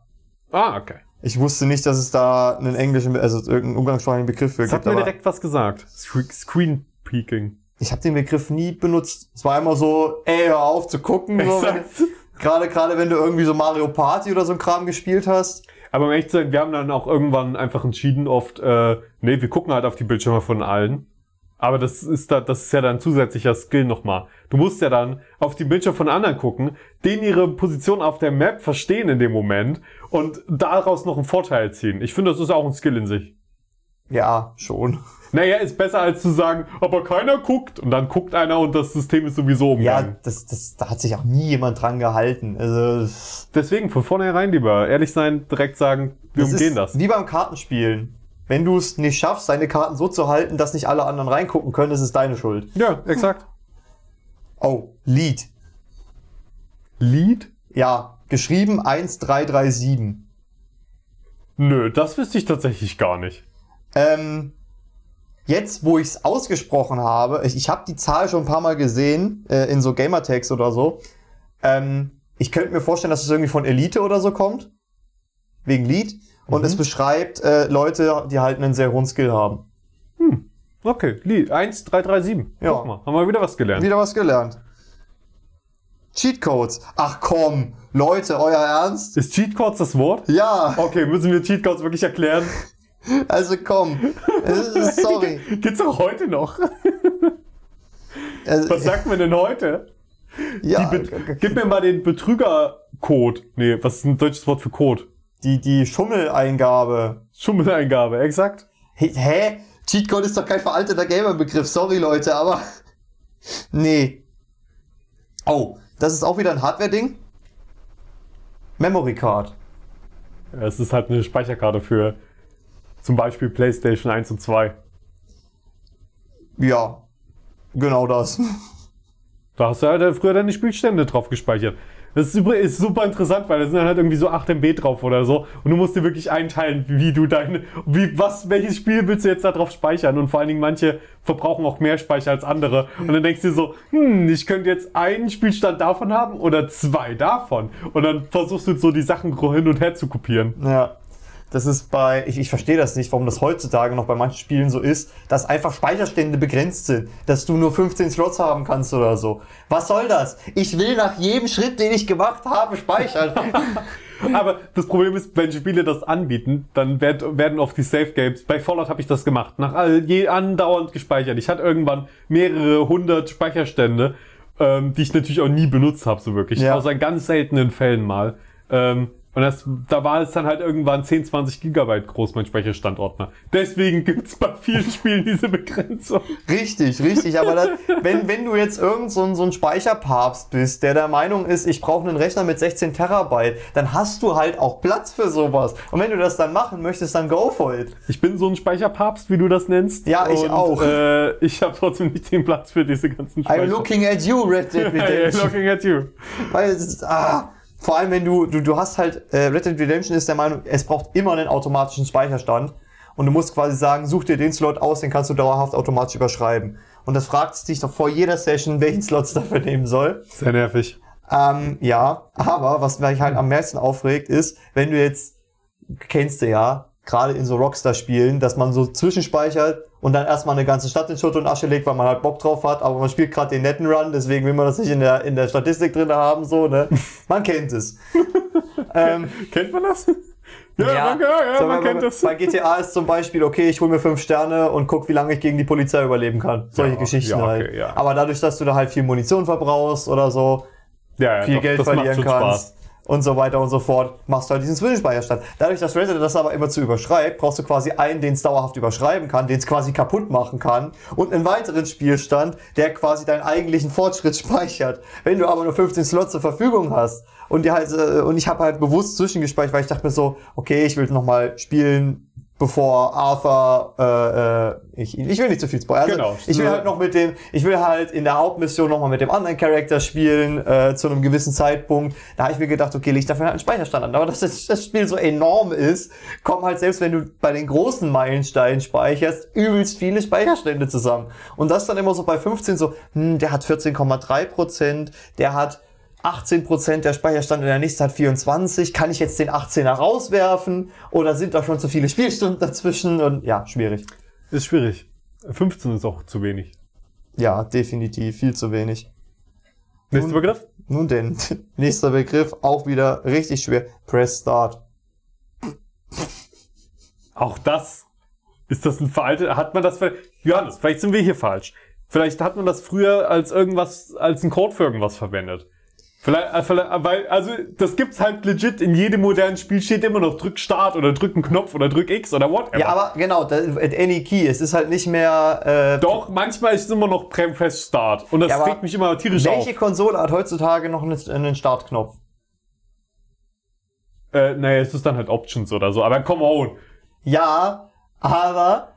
Ah, okay. Ich wusste nicht, dass es da einen englischen, also irgendeinen umgangssprachlichen Begriff für Das hat gibt. mir Aber direkt was gesagt. Scre- Screen Peeking. Ich habe den Begriff nie benutzt. Es war immer so, ey, hör auf zu gucken. So, gerade, gerade wenn du irgendwie so Mario Party oder so ein Kram gespielt hast. Aber um ehrlich zu sein, wir haben dann auch irgendwann einfach entschieden, oft, äh, nee, wir gucken halt auf die Bildschirme von allen. Aber das ist da, das ist ja dann zusätzlicher Skill nochmal. Du musst ja dann auf die Bildschirme von anderen gucken, denen ihre Position auf der Map verstehen in dem Moment und daraus noch einen Vorteil ziehen. Ich finde, das ist auch ein Skill in sich. Ja, schon. Naja, ist besser als zu sagen, aber keiner guckt und dann guckt einer und das System ist sowieso Ja, umgegangen. das, das, da hat sich auch nie jemand dran gehalten. Also, Deswegen von vornherein lieber ehrlich sein, direkt sagen, wir das umgehen das. wie beim Kartenspielen. Wenn du es nicht schaffst, deine Karten so zu halten, dass nicht alle anderen reingucken können, ist es deine Schuld. Ja, exakt. Oh, Lied. Lied? Ja, geschrieben 1337. Nö, das wüsste ich tatsächlich gar nicht. Ähm, jetzt, wo ich es ausgesprochen habe, ich, ich habe die Zahl schon ein paar Mal gesehen, äh, in so Gamertags oder so. Ähm, ich könnte mir vorstellen, dass es irgendwie von Elite oder so kommt. Wegen Lied. Und Mhm. es beschreibt äh, Leute, die halt einen sehr hohen Skill haben. Okay, Lied 1337. Ja. Guck mal, haben wir wieder was gelernt. Wieder was gelernt. Cheatcodes. Ach komm, Leute, euer Ernst? Ist Cheatcodes das Wort? Ja, Okay, müssen wir Cheatcodes wirklich erklären? Also komm. Sorry. Gibt's auch heute noch. Äh, Was sagt man denn heute? ja, Gib mir mal den Betrügercode. Nee, was ist ein deutsches Wort für Code? die, die Schummeleingabe. Schummeleingabe, exakt. Hä? Hä? Cheatcode ist doch kein veralteter Gamer-Begriff. Sorry, Leute, aber. Nee. Oh, das ist auch wieder ein Hardware-Ding. Memory Card. Es ist halt eine Speicherkarte für zum Beispiel PlayStation 1 und 2. Ja. Genau das. Da hast du halt früher deine Spielstände drauf gespeichert. Das ist, ist super interessant, weil da sind dann halt irgendwie so 8 MB drauf oder so. Und du musst dir wirklich einteilen, wie du deine, wie, was, welches Spiel willst du jetzt da drauf speichern? Und vor allen Dingen manche verbrauchen auch mehr Speicher als andere. Und dann denkst du dir so, hm, ich könnte jetzt einen Spielstand davon haben oder zwei davon. Und dann versuchst du so die Sachen hin und her zu kopieren. Ja. Das ist bei, ich, ich verstehe das nicht, warum das heutzutage noch bei manchen Spielen so ist, dass einfach Speicherstände begrenzt sind, dass du nur 15 Slots haben kannst oder so. Was soll das? Ich will nach jedem Schritt, den ich gemacht habe, speichern. Aber das Problem ist, wenn Spiele das anbieten, dann werd, werden oft die Safe Games. Bei Fallout habe ich das gemacht. Nach all, je andauernd gespeichert. Ich hatte irgendwann mehrere hundert Speicherstände, ähm, die ich natürlich auch nie benutzt habe, so wirklich. Ja. Außer in ganz seltenen Fällen mal. Ähm, und das, da war es dann halt irgendwann 10, 20 Gigabyte groß, mein Speicherstandordner. Deswegen gibt's bei vielen Spielen diese Begrenzung. Richtig, richtig. Aber das, wenn, wenn du jetzt irgend so ein, so ein Speicherpapst bist, der der Meinung ist, ich brauche einen Rechner mit 16 Terabyte, dann hast du halt auch Platz für sowas. Und wenn du das dann machen möchtest, dann go for it. Ich bin so ein Speicherpapst, wie du das nennst. Ja, ich und, auch. Äh, ich habe trotzdem nicht den Platz für diese ganzen I'm Speicher. looking at you, Red Dead Redemption. looking at you. Weil ah, vor allem wenn du, du, du hast halt, äh, Red Dead Redemption ist der Meinung, es braucht immer einen automatischen Speicherstand. Und du musst quasi sagen, such dir den Slot aus, den kannst du dauerhaft automatisch überschreiben. Und das fragt dich doch vor jeder Session, welchen Slot es dafür nehmen soll. Sehr nervig. Ähm, ja, aber was mich halt am meisten aufregt, ist, wenn du jetzt, kennst du ja, gerade in so Rockstar-Spielen, dass man so zwischenspeichert und dann erstmal eine ganze Stadt in Schutt und Asche legt, weil man halt Bock drauf hat, aber man spielt gerade den netten Run, deswegen will man das nicht in der, in der Statistik drin haben, so, ne? Man kennt es. ähm, Kennt man das? Ja, man, ja, ja, So, man bei- kennt das. Bei GTA ist zum Beispiel, okay, ich hole mir fünf Sterne und guck, wie lange ich gegen die Polizei überleben kann. Solche Ja, Geschichten ja, okay, halt. ja. Aber dadurch, dass du da halt viel Munition verbrauchst oder so, Ja, ja, viel doch, Geld verlieren kannst Spaß. Und so weiter und so fort, machst du halt diesen Zwischenspeicherstand. Dadurch, dass Resident das aber immer zu überschreibt, brauchst du quasi einen, den es dauerhaft überschreiben kann, den es quasi kaputt machen kann und einen weiteren Spielstand, der quasi deinen eigentlichen Fortschritt speichert. Wenn du aber nur 15 Slots zur Verfügung hast und die halt, äh, und ich habe halt bewusst zwischengespeichert, weil ich dachte mir so, okay, ich will noch mal spielen, bevor Arthur, äh, äh, ich, ich will nicht zu viel spoilern. Also, Genau. Ich will halt noch mit dem, ich will halt in der Hauptmission nochmal mit dem anderen Charakter spielen, äh, zu einem gewissen Zeitpunkt. Da habe ich mir gedacht, okay, leg ich dafür halt einen Speicherstand an. Aber dass das, das Spiel so enorm ist, kommen halt selbst wenn du bei den großen Meilensteinen speicherst, übelst viele Speicherstände zusammen. Und das dann immer so bei 15 so, hm, der hat 14,3 Prozent, der hat 18 Prozent der Speicherstand und der nächste hat 24. Kann ich jetzt den 18er rauswerfen? Oder sind da schon zu viele Spielstunden dazwischen? Und ja, schwierig. Ist schwierig. 15 ist auch zu wenig. Ja, definitiv viel zu wenig. Nächster Begriff? Nun denn, nächster Begriff, auch wieder richtig schwer. Press Start. Auch das. Ist das ein veraltet? Hat man das? Johannes, vielleicht sind wir hier falsch. Vielleicht hat man das früher als irgendwas, als ein Code für irgendwas verwendet. Vielleicht, äh, vielleicht äh, weil, also das gibt's halt legit in jedem modernen Spiel steht immer noch drück Start oder drück einen Knopf oder drück X oder whatever. Ja, aber genau, das, at any key. Es ist halt nicht mehr. Äh, Doch, manchmal ist es immer noch Pre- Press Start. Und das Ja, regt mich immer tierisch auf. welche Konsole hat heutzutage noch einen, einen Startknopf? Äh, naja, es ist dann halt Options oder so. Aber come on. Ja, aber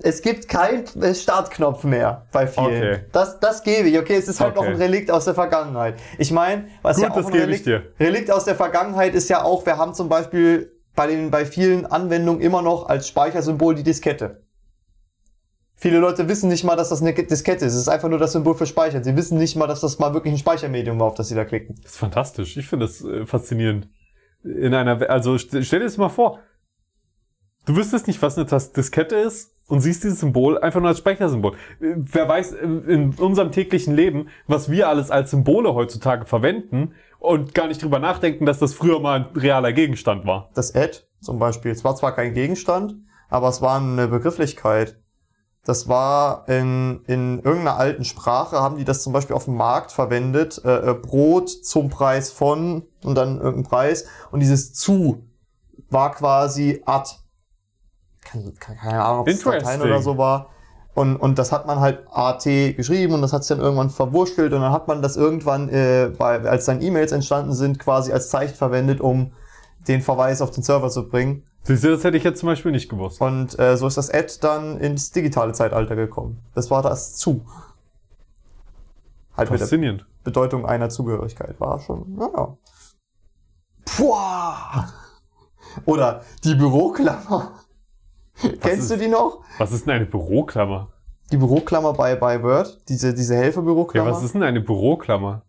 es gibt keinen Startknopf mehr bei vielen. Okay. Das, das gebe ich. Okay, es ist halt Okay. noch ein Relikt aus der Vergangenheit. Ich meine, was Gut, ja auch ein Relikt. Relikt aus der Vergangenheit ist ja auch, wir haben zum Beispiel bei, den, bei vielen Anwendungen immer noch als Speichersymbol die Diskette. Viele Leute wissen nicht mal, dass das eine Diskette ist. Es ist einfach nur das Symbol für Speichern. Sie wissen nicht mal, dass das mal wirklich ein Speichermedium war, auf das sie da klicken. Das ist fantastisch. Ich finde das äh, faszinierend. In einer, also st stell dir das mal vor. Du wüsstest nicht, was eine Diskette ist und siehst dieses Symbol einfach nur als Speichersymbol. Wer weiß in unserem täglichen Leben, was wir alles als Symbole heutzutage verwenden und gar nicht drüber nachdenken, dass das früher mal ein realer Gegenstand war. Das Add zum Beispiel, es war zwar kein Gegenstand, aber es war eine Begrifflichkeit. Das war in, in irgendeiner alten Sprache, haben die das zum Beispiel auf dem Markt verwendet, äh, äh, Brot zum Preis von und dann irgendein Preis. Und dieses zu war quasi ad. Keine, keine Ahnung, ob es Latein oder so war. Und, und das hat man halt AT geschrieben und das hat sich dann irgendwann verwurschtelt und dann hat man das irgendwann, äh, bei, als dann E-Mails entstanden sind, quasi als Zeichen verwendet, um den Verweis auf den Server zu bringen. Siehst du, das hätte ich jetzt zum Beispiel nicht gewusst. Und äh, so ist das Ad dann ins digitale Zeitalter gekommen. Das war das zu. Halt mit der Faszinierend. Bedeutung einer Zugehörigkeit. War schon, naja. Puah! Oder die Büroklammer. Kennst ist- du die noch? Was ist denn eine Büroklammer? Die Büroklammer bei, bei Word? Diese, diese Ja, Helferbüroklammer? was ist denn eine Büroklammer?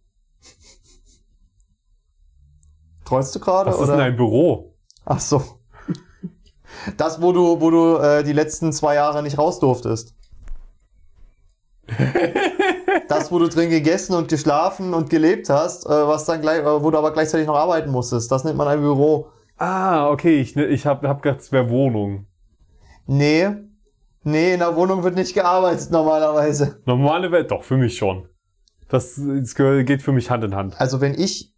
Trollst du gerade? Was ist oder? denn ein Büro? Ach so. Das, wo du, wo du äh, die letzten zwei Jahre nicht raus durftest. das, wo du drin gegessen und geschlafen und gelebt hast, äh, was dann gleich, äh, wo du aber gleichzeitig noch arbeiten musstest. Das nennt man ein Büro. Ah, okay, ich, ich hab, hab gedacht, es wäre Wohnung. Nee. Nee, in der Wohnung wird nicht gearbeitet normalerweise. Normale Welt, doch, für mich schon. Das, das geht für mich Hand in Hand. Also wenn ich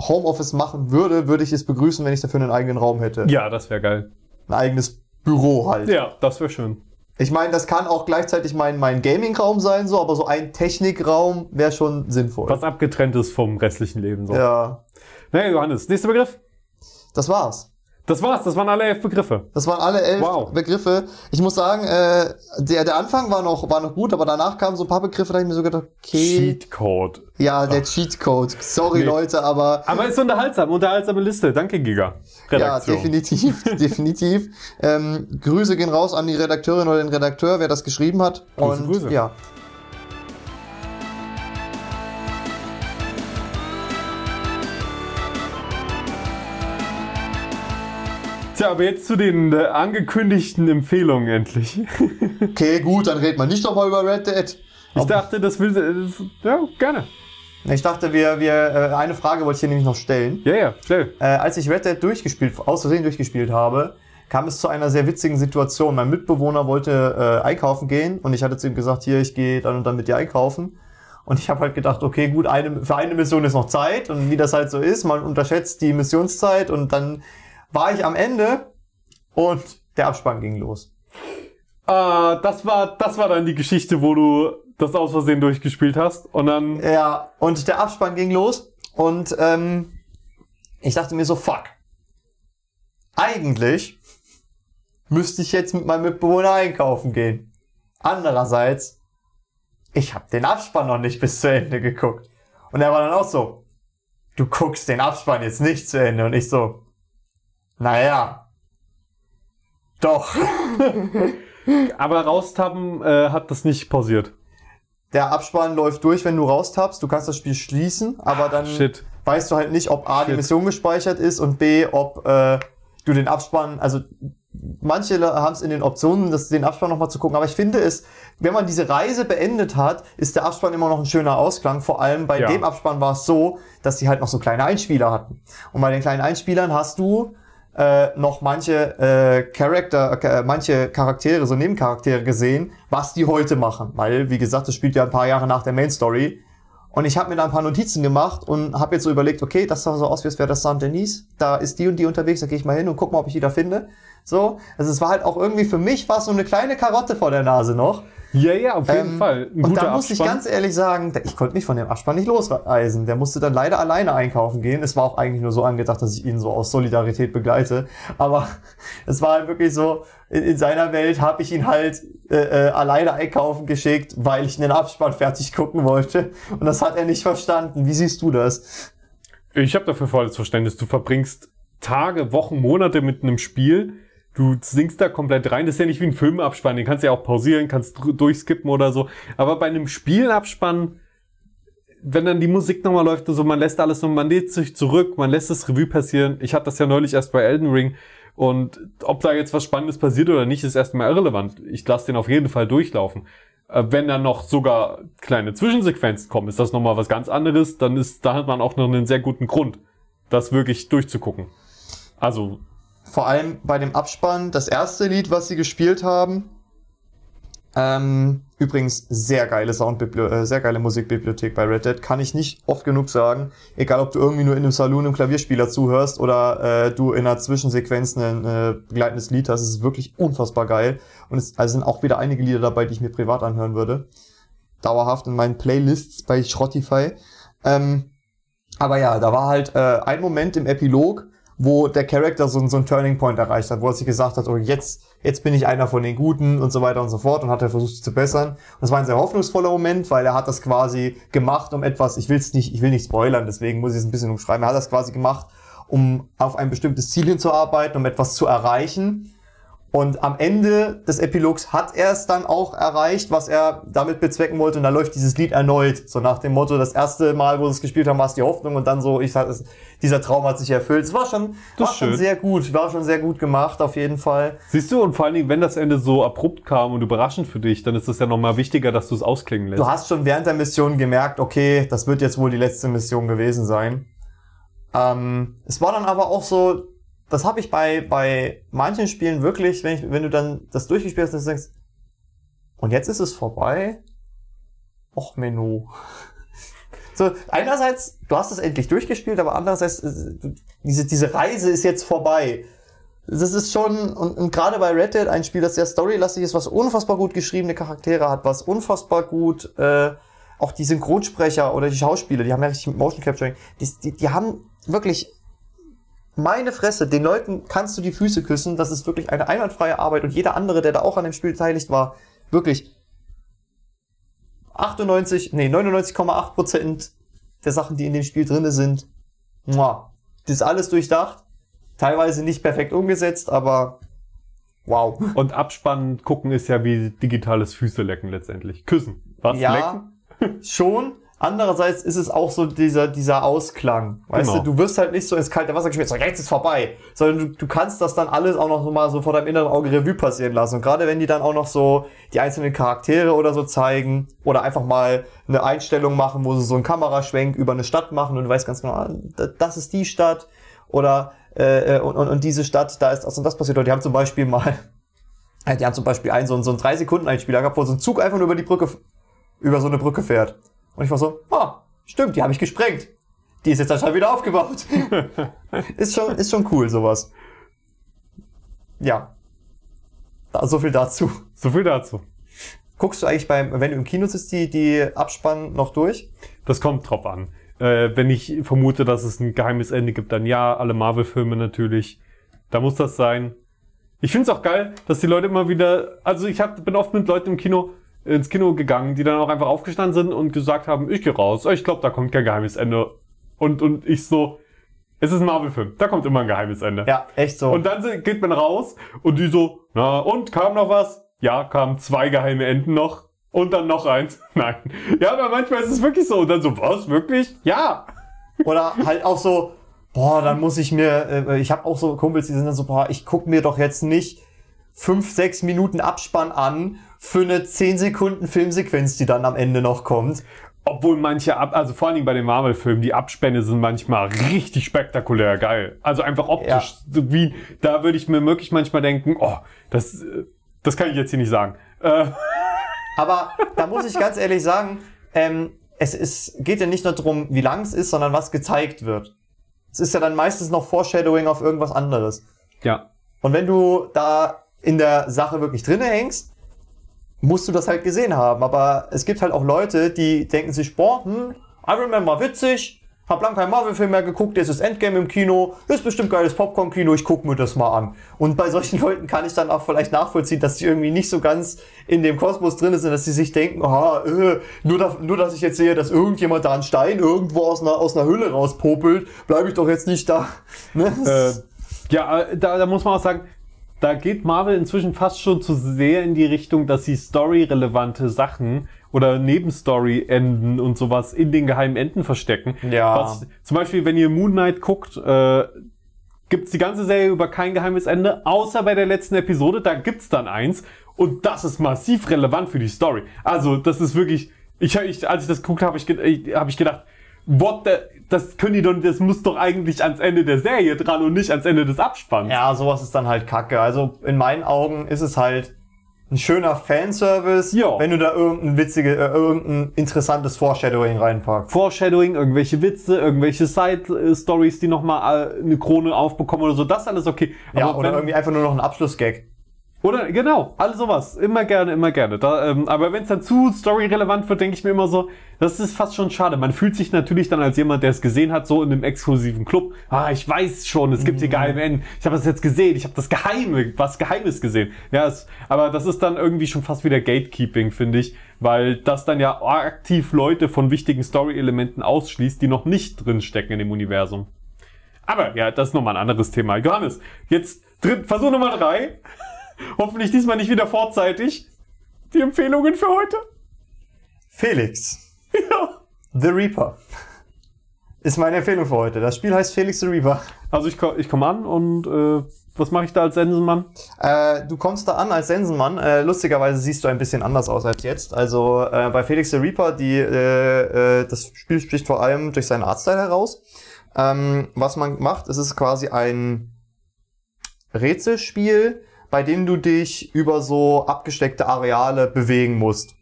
Homeoffice machen würde, würde ich es begrüßen, wenn ich dafür einen eigenen Raum hätte. Ja, das wäre geil. Ein eigenes Büro halt. Ja, das wäre schön. Ich meine, das kann auch gleichzeitig mein, mein Gaming-Raum sein, so, aber so ein Technikraum wäre schon sinnvoll. Was abgetrennt ist vom restlichen Leben. So. Ja, Naja, Johannes, nächster Begriff. das war's. Das war's, das waren alle elf Begriffe. Das waren alle elf Wow. Begriffe. Ich muss sagen, äh, der, der Anfang war noch, war noch gut, aber danach kamen so ein paar Begriffe, da hab ich mir so gedacht, okay. Cheatcode. Ja, der Cheatcode. Sorry, Nee. Leute, aber Aber ist unterhaltsam, unterhaltsame Liste. Danke, Giga. ja, Redaktion. definitiv, definitiv. Ähm, Grüße gehen raus an die Redakteurin oder den Redakteur, wer das geschrieben hat. Grüße, Und Grüße. ja. Tja, aber jetzt zu den äh, angekündigten Empfehlungen endlich. Okay, gut, dann redet man nicht nochmal über Red Dead. Ich dachte, das will. Das, ja, gerne. Ich dachte, wir, wir, äh, eine Frage wollte ich hier nämlich noch stellen. Ja, ja, schnell. Äh, als ich Red Dead durchgespielt, aus Versehen durchgespielt habe, kam es zu einer sehr witzigen Situation. Mein Mitbewohner wollte äh, einkaufen gehen und ich hatte zu ihm gesagt, hier, ich gehe dann und dann mit dir einkaufen. Und ich habe halt gedacht, okay, gut, eine, für eine Mission ist noch Zeit und wie das halt so ist, man unterschätzt die Missionszeit und dann war ich am Ende und der Abspann ging los. Ah, das war, das war dann die Geschichte, wo du das aus Versehen durchgespielt hast und dann. Ja, und der Abspann ging los und ähm, ich dachte mir so, fuck. Eigentlich müsste ich jetzt mit meinem Mitbewohner einkaufen gehen. Andererseits, ich habe den Abspann noch nicht bis zu Ende geguckt. Und er war dann auch so, du guckst den Abspann jetzt nicht zu Ende. Und ich so, naja, doch. Aber raustappen äh, hat das nicht pausiert. Der Abspann läuft durch, wenn du raustappst. Du kannst das Spiel schließen, aber dann Shit. weißt du halt nicht, ob A, die Shit. Mission gespeichert ist und B, ob äh, du den Abspann, also manche haben es in den Optionen, das, den Abspann nochmal zu gucken, aber ich finde es, wenn man diese Reise beendet hat, ist der Abspann immer noch ein schöner Ausklang. Vor allem bei Ja. dem Abspann war es so, dass die halt noch so kleine Einspieler hatten. Und bei den kleinen Einspielern hast du äh, noch manche äh, Charakter, äh, manche Charaktere, so Nebencharaktere gesehen, was die heute machen. Weil, wie gesagt, das spielt ja ein paar Jahre nach der Main Story. Und ich habe mir da ein paar Notizen gemacht und habe jetzt so überlegt, okay, das sah so aus, wie es wäre das Saint-Denis. Da ist die und die unterwegs, da gehe ich mal hin und guck mal, ob ich die da finde. So, also es war halt auch irgendwie für mich es so eine kleine Karotte vor der Nase noch. Ja, ja, auf jeden Ähm, Fall. Ein und da muss ich ganz ehrlich sagen, ich konnte mich von dem Abspann nicht losreisen. Der musste dann leider alleine einkaufen gehen. Es war auch eigentlich nur so angedacht, dass ich ihn so aus Solidarität begleite. Aber es war halt wirklich so, in, in seiner Welt habe ich ihn halt äh, äh, alleine einkaufen geschickt, weil ich den Abspann fertig gucken wollte. Und das hat er nicht verstanden. Wie siehst du das? Ich habe dafür volles Verständnis. Du verbringst Tage, Wochen, Monate mit einem Spiel. Du sinkst da komplett rein. Das ist ja nicht wie ein Filmabspann. Den kannst du ja auch pausieren, kannst durchskippen oder so. Aber bei einem Spielabspann, wenn dann die Musik nochmal läuft und so, man lässt alles und man lädt sich zurück, man lässt das Revue passieren. Ich hatte das ja neulich erst bei Elden Ring. Und ob da jetzt was Spannendes passiert oder nicht, ist erstmal irrelevant. Ich lasse den auf jeden Fall durchlaufen. Äh, Wenn dann noch sogar kleine Zwischensequenzen kommen, ist das nochmal was ganz anderes. Dann ist, da hat man auch noch einen sehr guten Grund, das wirklich durchzugucken. Also, Vor allem bei dem Abspann, das erste Lied, was sie gespielt haben. Ähm, übrigens sehr geile Soundbibli äh, sehr geile Musikbibliothek bei Red Dead, kann ich nicht oft genug sagen. Egal, ob du irgendwie nur in einem Saloon im Klavierspieler zuhörst oder äh, du in einer Zwischensequenz ein äh, begleitendes Lied hast, es ist wirklich unfassbar geil. Und es also sind auch wieder einige Lieder dabei, die ich mir privat anhören würde. Dauerhaft in meinen Playlists bei Schrottify. Ähm, aber ja, da war halt äh, ein Moment im Epilog, wo der Charakter so, so einen Turning Point erreicht hat, wo er sich gesagt hat, oh, jetzt, jetzt bin ich einer von den Guten und so weiter und so fort und hat er versucht, sich zu bessern. Und das war ein sehr hoffnungsvoller Moment, weil er hat das quasi gemacht, um etwas, ich will's nicht, ich will nicht spoilern, deswegen muss ich es ein bisschen umschreiben. Er hat das quasi gemacht, um auf ein bestimmtes Ziel hinzuarbeiten, um etwas zu erreichen. Und am Ende des Epilogs hat er es dann auch erreicht, was er damit bezwecken wollte. Und dann läuft dieses Lied erneut. So nach dem Motto, das erste Mal, wo sie es gespielt haben, war es die Hoffnung. Und dann so, ich sag, es, dieser Traum hat sich erfüllt. Es war schon, Das war schon sehr gut. War schon sehr gut gemacht, auf jeden Fall. siehst du, und vor allen Dingen, wenn das Ende so abrupt kam und überraschend für dich, dann ist es ja nochmal wichtiger, dass du es ausklingen lässt. Du hast schon während der Mission gemerkt, okay, das wird jetzt wohl die letzte Mission gewesen sein. Ähm, es war dann aber auch so, das habe ich bei, bei manchen Spielen wirklich, wenn, ich, wenn du dann das durchgespielt hast, du denkst, und jetzt ist es vorbei? Och, Menü. So, einerseits, du hast es endlich durchgespielt, aber andererseits, äh, diese, diese Reise ist jetzt vorbei. Das ist schon, und, und gerade bei Red Dead ein Spiel, das sehr storylastig ist, was unfassbar gut geschriebene Charaktere hat, was unfassbar gut, äh, auch die Synchronsprecher oder die Schauspieler, die haben ja richtig Motion Capturing, die, die, die haben wirklich, meine Fresse, den Leuten kannst du die Füße küssen, das ist wirklich eine einwandfreie Arbeit und jeder andere, der da auch an dem Spiel beteiligt war, wirklich 98, nee, 99,8 Prozent der Sachen, die in dem Spiel drinne sind, muah, das ist alles durchdacht, teilweise nicht perfekt umgesetzt, aber wow. Und Abspannen gucken ist ja wie digitales Füße lecken letztendlich. Küssen. Was? Ja, Lecken? schon, Andererseits ist es auch so dieser, dieser Ausklang. Weißt Genau. du, du wirst halt nicht so ins kalte Wasser geschmissen, so jetzt ist vorbei. Sondern du, du kannst das dann alles auch noch so mal so vor deinem inneren Auge Revue passieren lassen. Und gerade wenn die dann auch noch so die einzelnen Charaktere oder so zeigen oder einfach mal eine Einstellung machen, wo sie so einen Kameraschwenk über eine Stadt machen und du weißt ganz genau, ah, da- das ist die Stadt oder äh, äh, und, und, und diese Stadt, da ist das und das passiert. Oder die haben zum Beispiel mal, die haben zum Beispiel einen so, einen- so einen 3-Sekunden-Einspieler gehabt, wo so ein Zug einfach nur über die Brücke, über so eine Brücke fährt. Und ich war so, ah, stimmt, die habe ich gesprengt. Die ist jetzt anscheinend wieder aufgebaut. ist schon, ist schon cool, sowas. Ja. Da, so viel dazu. So viel dazu. Guckst du eigentlich beim, wenn du im Kino sitzt, die, die Abspann noch durch? Das kommt drauf an. Äh, wenn ich vermute, dass es ein geheimes Ende gibt, dann ja, alle Marvel-Filme natürlich. Da muss das sein. Ich find's auch geil, dass die Leute immer wieder, also ich hab, bin oft mit Leuten im Kino ins Kino gegangen, die dann auch einfach aufgestanden sind und gesagt haben, ich gehe raus, ich glaube, da kommt kein geheimes Ende. Und, und ich so, es ist ein Marvel-Film, da kommt immer ein geheimes Ende. Ja, echt so. Und dann geht man raus und die so, na und, kam noch was? Ja, kamen zwei geheime Enden noch. Und dann noch eins. Nein. Ja, aber manchmal ist es wirklich so. Und dann so, was, wirklich? Ja. Oder halt auch so, boah, dann muss ich mir, äh, ich habe auch so Kumpels, die sind dann so, boah, ich guck mir doch jetzt nicht fünf, sechs Minuten Abspann an für eine zehn Sekunden Filmsequenz, die dann am Ende noch kommt. Obwohl manche, Ab also vor allen Dingen bei den Marvel-Filmen, die Abspänne sind manchmal richtig spektakulär geil. Also einfach optisch. Ja. So wie, da würde ich mir wirklich manchmal denken, oh, das, das kann ich jetzt hier nicht sagen. Äh, Aber da muss ich ganz ehrlich sagen, ähm, es ist, geht ja nicht nur darum, wie lang es ist, sondern was gezeigt wird. Es ist ja dann meistens noch Foreshadowing auf irgendwas anderes. ja. Und wenn du da in der Sache wirklich drinne hängst, musst du das halt gesehen haben. Aber es gibt halt auch Leute, die denken sich, boah, hm, Iron Man war witzig, hab lang keinen Marvel-Film mehr geguckt, jetzt ist Endgame im Kino, ist bestimmt geiles Popcorn-Kino, ich guck mir das mal an. Und bei solchen Leuten kann ich dann auch vielleicht nachvollziehen, dass die irgendwie nicht so ganz in dem Kosmos drin sind, dass sie sich denken, aha, äh, nur, da, nur dass ich jetzt sehe, dass irgendjemand da einen Stein irgendwo aus einer, aus einer Hülle rauspopelt, bleibe ich doch jetzt nicht da. Ne? Äh, ja, äh, da, da muss man auch sagen, da geht Marvel inzwischen fast schon zu sehr in die Richtung, dass sie storyrelevante Sachen oder Nebenstory-Enden und sowas in den geheimen Enden verstecken. Ja. Was, zum Beispiel, wenn ihr Moon Knight guckt, äh, gibt's die ganze Serie über kein geheimes Ende, außer bei der letzten Episode, da gibt's dann eins. Und das ist massiv relevant für die Story. Also, das ist wirklich, ich, ich als ich das geguckt habe, ich, ich, hab ich gedacht, what the, das können die doch, das muss doch eigentlich ans Ende der Serie dran und nicht ans Ende des Abspanns. Ja, sowas ist dann halt kacke. Also in meinen Augen ist es halt ein schöner Fanservice, Ja. wenn du da irgendein witzige, äh, irgendein interessantes Foreshadowing reinpackst. Foreshadowing, irgendwelche Witze, irgendwelche Side-Stories, die nochmal äh, eine Krone aufbekommen oder so, das alles okay. Ja, Aber oder wenn- irgendwie einfach nur noch ein Abschlussgag. Oder genau, alles sowas. Immer gerne, immer gerne. Da, ähm, aber wenn es dann zu storyrelevant wird, denke ich mir immer so, das ist fast schon schade. Man fühlt sich natürlich dann als jemand, der es gesehen hat, so in einem exklusiven Club. Ah, ich weiß schon, es gibt hier geheime Enden. Ich habe das jetzt gesehen, ich habe das Geheime, was Geheimes gesehen. Ja, es, aber das ist dann irgendwie schon fast wieder Gatekeeping, finde ich, weil das dann ja aktiv Leute von wichtigen Story-Elementen ausschließt, die noch nicht drinstecken in dem Universum. Aber ja, das ist nochmal ein anderes Thema. Johannes, jetzt drin, Versuch Nummer drei. Hoffentlich diesmal nicht wieder vorzeitig. Die Empfehlungen für heute? Felix. Ja. The Reaper. Ist meine Empfehlung für heute. Das Spiel heißt Felix the Reaper. Also ich, ich komme an und äh, was mache ich da als Sensenmann? Äh, du kommst da an als Sensenmann. Äh, lustigerweise siehst du ein bisschen anders aus als jetzt. Also äh, bei Felix the Reaper, die, äh, äh, das Spiel spricht vor allem durch seinen Artstyle heraus. Ähm, was man macht, es ist quasi ein Rätselspiel, bei dem du dich über so abgesteckte Areale bewegen musst.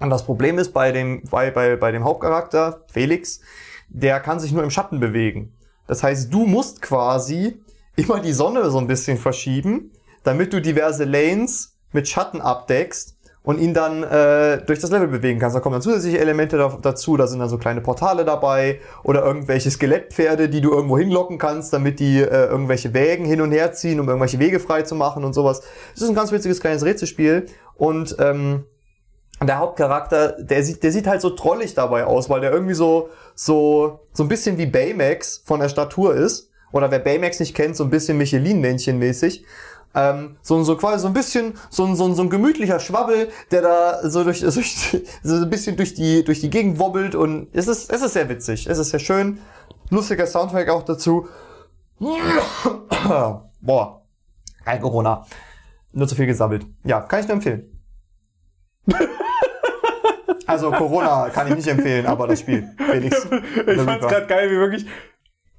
Und das Problem ist bei dem, bei, bei, bei dem Hauptcharakter, Felix, der kann sich nur im Schatten bewegen. Das heißt, du musst quasi immer die Sonne so ein bisschen verschieben, damit du diverse Lanes mit Schatten abdeckst und ihn dann äh, durch das Level bewegen kannst. Da kommen dann zusätzliche Elemente da, dazu, da sind dann so kleine Portale dabei oder irgendwelche Skelettpferde, die du irgendwo hinlocken kannst, damit die äh, irgendwelche Wägen hin und her ziehen, um irgendwelche Wege frei zu machen und sowas. Das ist ein ganz witziges kleines Rätselspiel und ähm, der Hauptcharakter, der sieht, der sieht halt so trollig dabei aus, weil der irgendwie so, so, so ein bisschen wie Baymax von der Statur ist. Oder wer Baymax nicht kennt, so ein bisschen Michelin-Männchen-mäßig. Ähm, so, so quasi so ein bisschen, so, ein- so, ein- so ein gemütlicher Schwabbel, der da so durch, durch so ein bisschen durch die, durch die Gegend wobbelt und es ist, es ist sehr witzig. Es ist sehr schön. Lustiger Soundtrack auch dazu. Boah. Kein Corona. Nur zu viel gesammelt. Ja, kann ich nur empfehlen. also Corona kann ich nicht empfehlen, aber das Spiel. Felix. Ich fand's gerade geil, wie wirklich.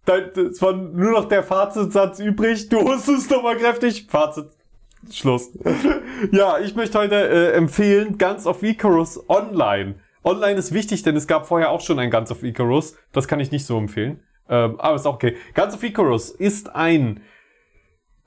Es war nur noch der Fazitsatz übrig. Du hustest nochmal kräftig. Fazit. Schluss. ja, ich möchte heute äh, empfehlen Guns of Icarus Online. Online ist wichtig, denn es gab vorher auch schon ein Guns of Icarus. Das kann ich nicht so empfehlen. Ähm, aber ist auch okay. Guns of Icarus ist ein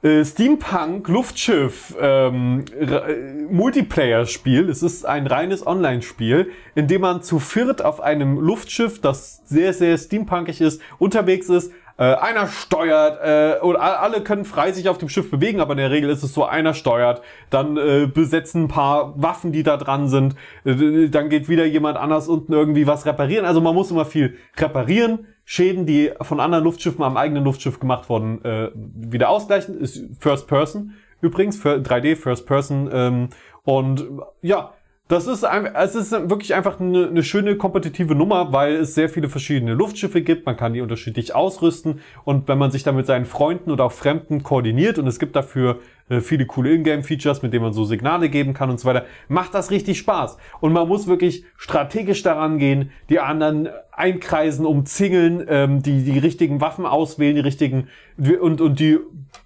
äh, Steampunk Luftschiff ähm, äh, Multiplayer-Spiel. Es ist ein reines Online-Spiel, in dem man zu viert auf einem Luftschiff, das sehr, sehr steampunkig ist, unterwegs ist. Äh, einer steuert, äh, und alle können frei sich auf dem Schiff bewegen, aber in der Regel ist es so, einer steuert, dann äh, besetzen ein paar Waffen, die da dran sind, äh, dann geht wieder jemand anders unten irgendwie was reparieren. Also man muss immer viel reparieren, Schäden, die von anderen Luftschiffen am eigenen Luftschiff gemacht wurden, äh, wieder ausgleichen. Ist First Person übrigens, für 3D First Person. Ähm, und ja, das ist, es ist wirklich einfach eine, eine schöne kompetitive Nummer, weil es sehr viele verschiedene Luftschiffe gibt. Man kann die unterschiedlich ausrüsten und wenn man sich dann mit seinen Freunden oder auch Fremden koordiniert und es gibt dafür äh, viele coole Ingame-Features, mit denen man so Signale geben kann und so weiter, macht das richtig Spaß. Und man muss wirklich strategisch daran gehen, die anderen einkreisen, umzingeln, ähm, die, die richtigen Waffen auswählen, die richtigen und, und die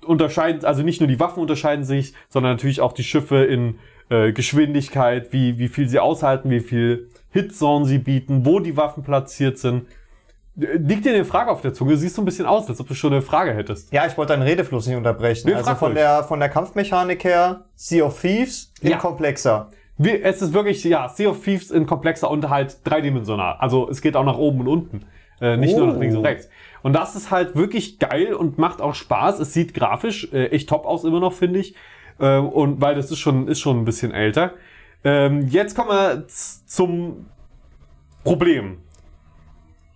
unterscheiden, also nicht nur die Waffen unterscheiden sich, sondern natürlich auch die Schiffe in äh, Geschwindigkeit, wie, wie viel sie aushalten, wie viel Hitzone sie bieten, wo die Waffen platziert sind. Äh, Liegt dir eine Frage auf der Zunge? Siehst so ein bisschen aus, als ob du schon eine Frage hättest. Ja, ich wollte deinen Redefluss nicht unterbrechen. Nee, also von der, von der Kampfmechanik her, Sea of Thieves in Ja. komplexer. Wie, es ist wirklich, ja, Sea of Thieves in komplexer und halt dreidimensional. Also es geht auch nach oben und unten. Äh, nicht nur nach Oh. links und rechts. Und das ist halt wirklich geil und macht auch Spaß. Es sieht grafisch äh, echt top aus immer noch, finde ich. Äh, und weil das ist schon, ist schon ein bisschen älter. Ähm, jetzt kommen wir zum Problem.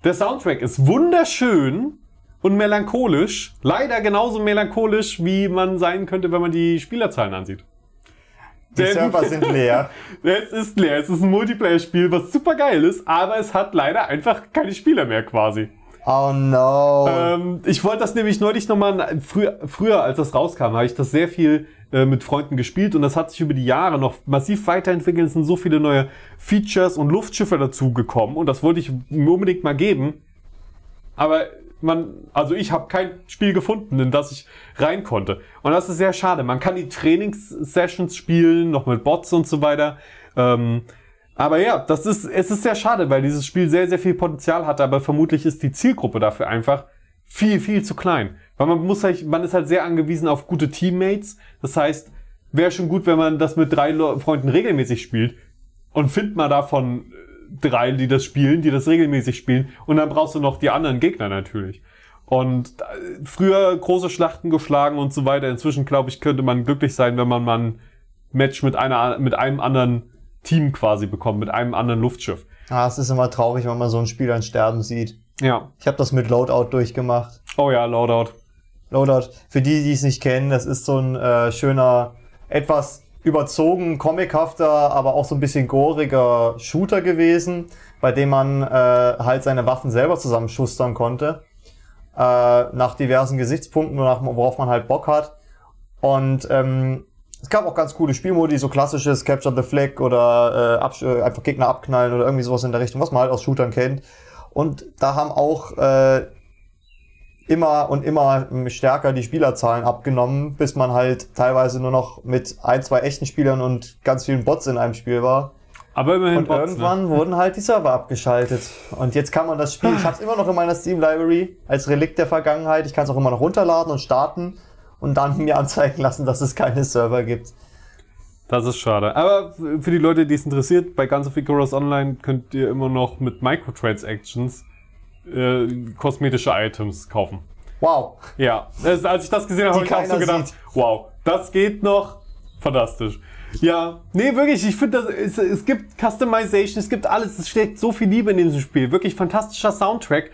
Der Soundtrack ist wunderschön und melancholisch. Leider genauso melancholisch, wie man sein könnte, wenn man die Spielerzahlen ansieht. Die Denn- Server sind leer. es ist leer, es ist ein Multiplayer-Spiel, was super geil ist, aber es hat leider einfach keine Spieler mehr quasi. Oh no. Ähm, ich wollte das nämlich neulich nochmal, früher, früher als das rauskam, habe ich das sehr viel äh, mit Freunden gespielt und das hat sich über die Jahre noch massiv weiterentwickelt. Es sind so viele neue Features und Luftschiffe dazu gekommen und das wollte ich mir unbedingt mal geben. Aber man, also ich habe kein Spiel gefunden, in das ich rein konnte. Und das ist sehr schade. Man kann die Trainingssessions spielen, noch mit Bots und so weiter. Ähm, aber ja, das ist, es ist sehr schade, weil dieses Spiel sehr, sehr viel Potenzial hat, aber vermutlich ist die Zielgruppe dafür einfach viel, viel zu klein. Weil man muss halt, man ist halt sehr angewiesen auf gute Teammates. Das heißt, wäre schon gut, wenn man das mit drei Freunden regelmäßig spielt und findet mal davon äh, drei, die das spielen, die das regelmäßig spielen und dann brauchst du noch die anderen Gegner natürlich. Und äh, früher große Schlachten geschlagen und so weiter. Inzwischen glaube ich, könnte man glücklich sein, wenn man mal ein Match mit einer, mit einem anderen Team quasi bekommt, mit einem anderen Luftschiff. ah, es ist immer traurig, wenn man so ein Spiel dann sterben sieht. Ja. Ich habe das mit Loadout durchgemacht. Oh ja, Loadout. Loadout, für die, die es nicht kennen, das ist so ein äh, schöner, etwas überzogen, comichafter, aber auch so ein bisschen goriger Shooter gewesen, bei dem man äh, halt seine Waffen selber zusammenschustern konnte. Äh, nach diversen Gesichtspunkten, nach, worauf man halt Bock hat. Und ähm, es gab auch ganz coole Spielmodi, so klassisches Capture the Flag oder äh, äh, einfach Gegner abknallen oder irgendwie sowas in der Richtung, was man halt aus Shootern kennt. Und da haben auch äh, immer und immer stärker die Spielerzahlen abgenommen, bis man halt teilweise nur noch mit ein, zwei echten Spielern und ganz vielen Bots in einem Spiel war. Aber immerhin Und Bots, irgendwann ne? wurden halt die Server abgeschaltet. Und jetzt kann man das Spiel, ich habe es immer noch in meiner Steam Library als Relikt der Vergangenheit. Ich kann es auch immer noch runterladen und starten und dann mir anzeigen lassen, dass es keine Server gibt. Das ist schade. Aber für die Leute, die es interessiert, bei Guns of Icarus Online könnt ihr immer noch mit Microtransactions äh, kosmetische Items kaufen. Wow. Ja, das, als ich das gesehen habe, habe ich auch so gedacht, sieht. wow, das geht noch. Fantastisch. Ja, nee, wirklich, ich finde, das- es, es gibt Customization, es gibt alles, es steckt so viel Liebe in diesem Spiel. Wirklich fantastischer Soundtrack.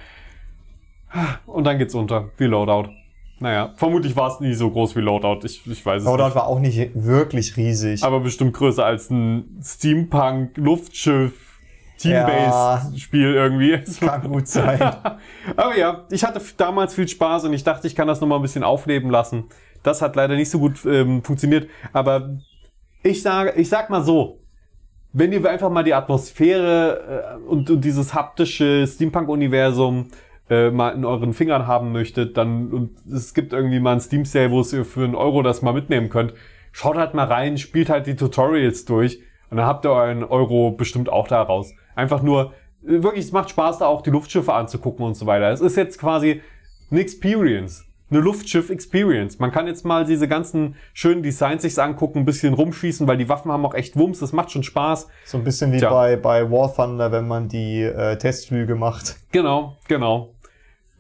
Und dann geht's unter, wie Loadout. Naja, vermutlich war es nie so groß wie Loadout. Ich, ich weiß es Loadout nicht. war auch nicht wirklich riesig. Aber bestimmt größer als ein Steampunk, Luftschiff, Ja. Team-Based-Spiel irgendwie. Kann gut sein. Aber ja, ich hatte damals viel Spaß und ich dachte, ich kann das nochmal ein bisschen aufleben lassen. Das hat leider nicht so gut ähm, funktioniert. Aber ich sage, ich sag mal so, wenn ihr einfach mal die Atmosphäre äh, und, und dieses haptische Steampunk-Universum äh, mal in euren Fingern haben möchtet, dann und es gibt irgendwie mal ein Steam Sale, wo ihr für einen Euro das mal mitnehmen könnt, schaut halt mal rein, spielt halt die Tutorials durch und dann habt ihr euren Euro bestimmt auch da raus. Einfach nur, äh, wirklich, es macht Spaß, da auch die Luftschiffe anzugucken und so weiter. Es ist jetzt quasi eine Experience. Eine Luftschiff-Experience. Man kann jetzt mal diese ganzen schönen Designs sich angucken, ein bisschen rumschießen, weil die Waffen haben auch echt Wumms, das macht schon Spaß. So ein bisschen wie Tja. bei, bei War Thunder, wenn man die äh, Testflüge macht. Genau, genau.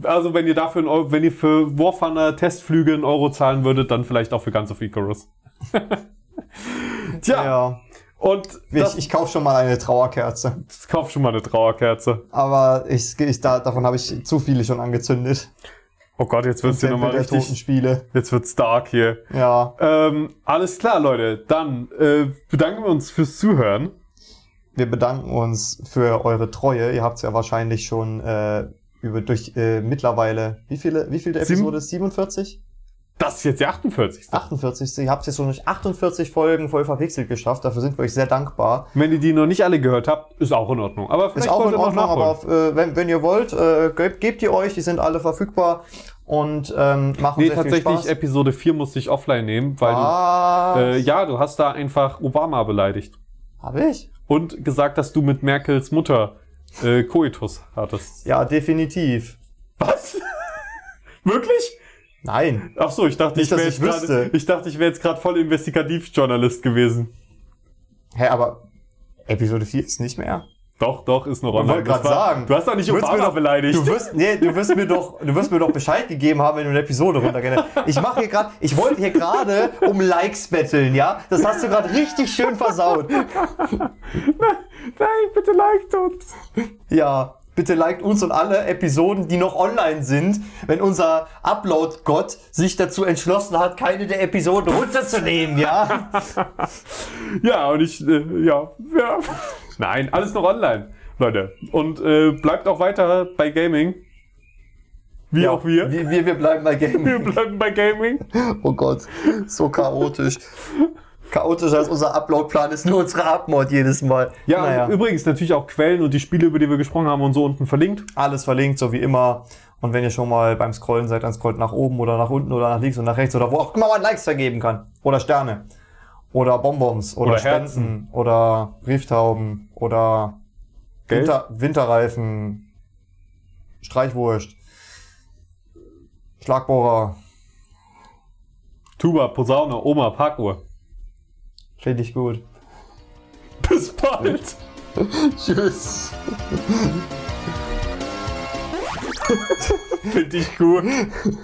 Also wenn ihr dafür Euro, wenn ihr für War Thunder Testflüge einen Euro zahlen würdet, dann vielleicht auch für Guns of Icarus. Tja, Ja. und das, Ich, ich kaufe schon mal eine Trauerkerze. ich kauf schon mal eine Trauerkerze. Aber ich, ich, da, davon habe ich zu viele schon angezündet. Oh Gott, jetzt wird's hier nochmal richtig, Spiele. jetzt wird's dark hier. Ja. Ähm, alles klar, Leute. Dann äh, bedanken wir uns fürs Zuhören. Wir bedanken uns für eure Treue. Ihr habt es ja wahrscheinlich schon äh, über durch äh, mittlerweile wie viele wie viele Sieben- Episode ist 47? Das ist jetzt die 48. 48. Ihr habt es jetzt schon durch 48 Folgen voll verpixelt geschafft. Dafür sind wir euch sehr dankbar. Wenn ihr die noch nicht alle gehört habt, ist auch in Ordnung. Aber vielleicht Ist auch in noch Ordnung, aber auf, äh, wenn, wenn ihr wollt, äh, gebt, gebt ihr euch. Die sind alle verfügbar und ähm, machen Nee, sehr viel tatsächlich, Spaß. Episode 4 musste ich offline nehmen, weil du, äh, ja, du hast da einfach Obama beleidigt. hab ich? Und gesagt, dass du mit Merkels Mutter äh, Koitus hattest. Ja, definitiv. Was? Wirklich? Nein. Ach so, ich dachte, Nicht, ich wäre ich gerade, wüsste. ich dachte, ich wäre jetzt gerade voll Investigativjournalist gewesen. Hä, aber Episode 4 ist nicht mehr. Doch, doch, ist noch Ich online. wollte Das gerade sagen. Du hast doch nicht Obama mir doch- beleidigt. Du wirst, nee, du wirst mir doch, du wirst mir doch Bescheid gegeben haben, wenn du eine Episode runtergehst. Ich mache hier gerade, ich wollte hier gerade um Likes betteln, ja? Das hast du gerade richtig schön versaut. Nein, bitte liked uns. Ja, bitte liked uns und alle Episoden, die noch online sind, wenn unser Upload-Gott sich dazu entschlossen hat, keine der Episoden runterzunehmen, ja? Ja, und ich, äh, ja, ja. Nein, alles noch online, Leute. Und äh, bleibt auch weiter bei Gaming. Wie ja auch wir. Wir, wir, wir bleiben bei Wir Gaming. bleiben bei Gaming. Oh Gott, so chaotisch. Chaotischer als unser Upload-Plan ist nur unsere Upmod jedes Mal. Ja, naja. übrigens natürlich auch Quellen und die Spiele, über die wir gesprochen haben und so unten verlinkt. Alles verlinkt, so wie immer. Und wenn ihr schon mal beim Scrollen seid, dann scrollt nach oben oder nach unten oder nach links und nach rechts oder wo auch immer man Likes vergeben kann. Oder Sterne. Oder Bonbons. Oder, Oder Spenden. Herzen. Oder Brieftauben. Oder? Winter, Winterreifen. Streichwurst. Schlagbohrer. Tuba, Posaune, Oma, Parkuhr. Finde ich gut. Bis bald. Tschüss. Finde ich gut.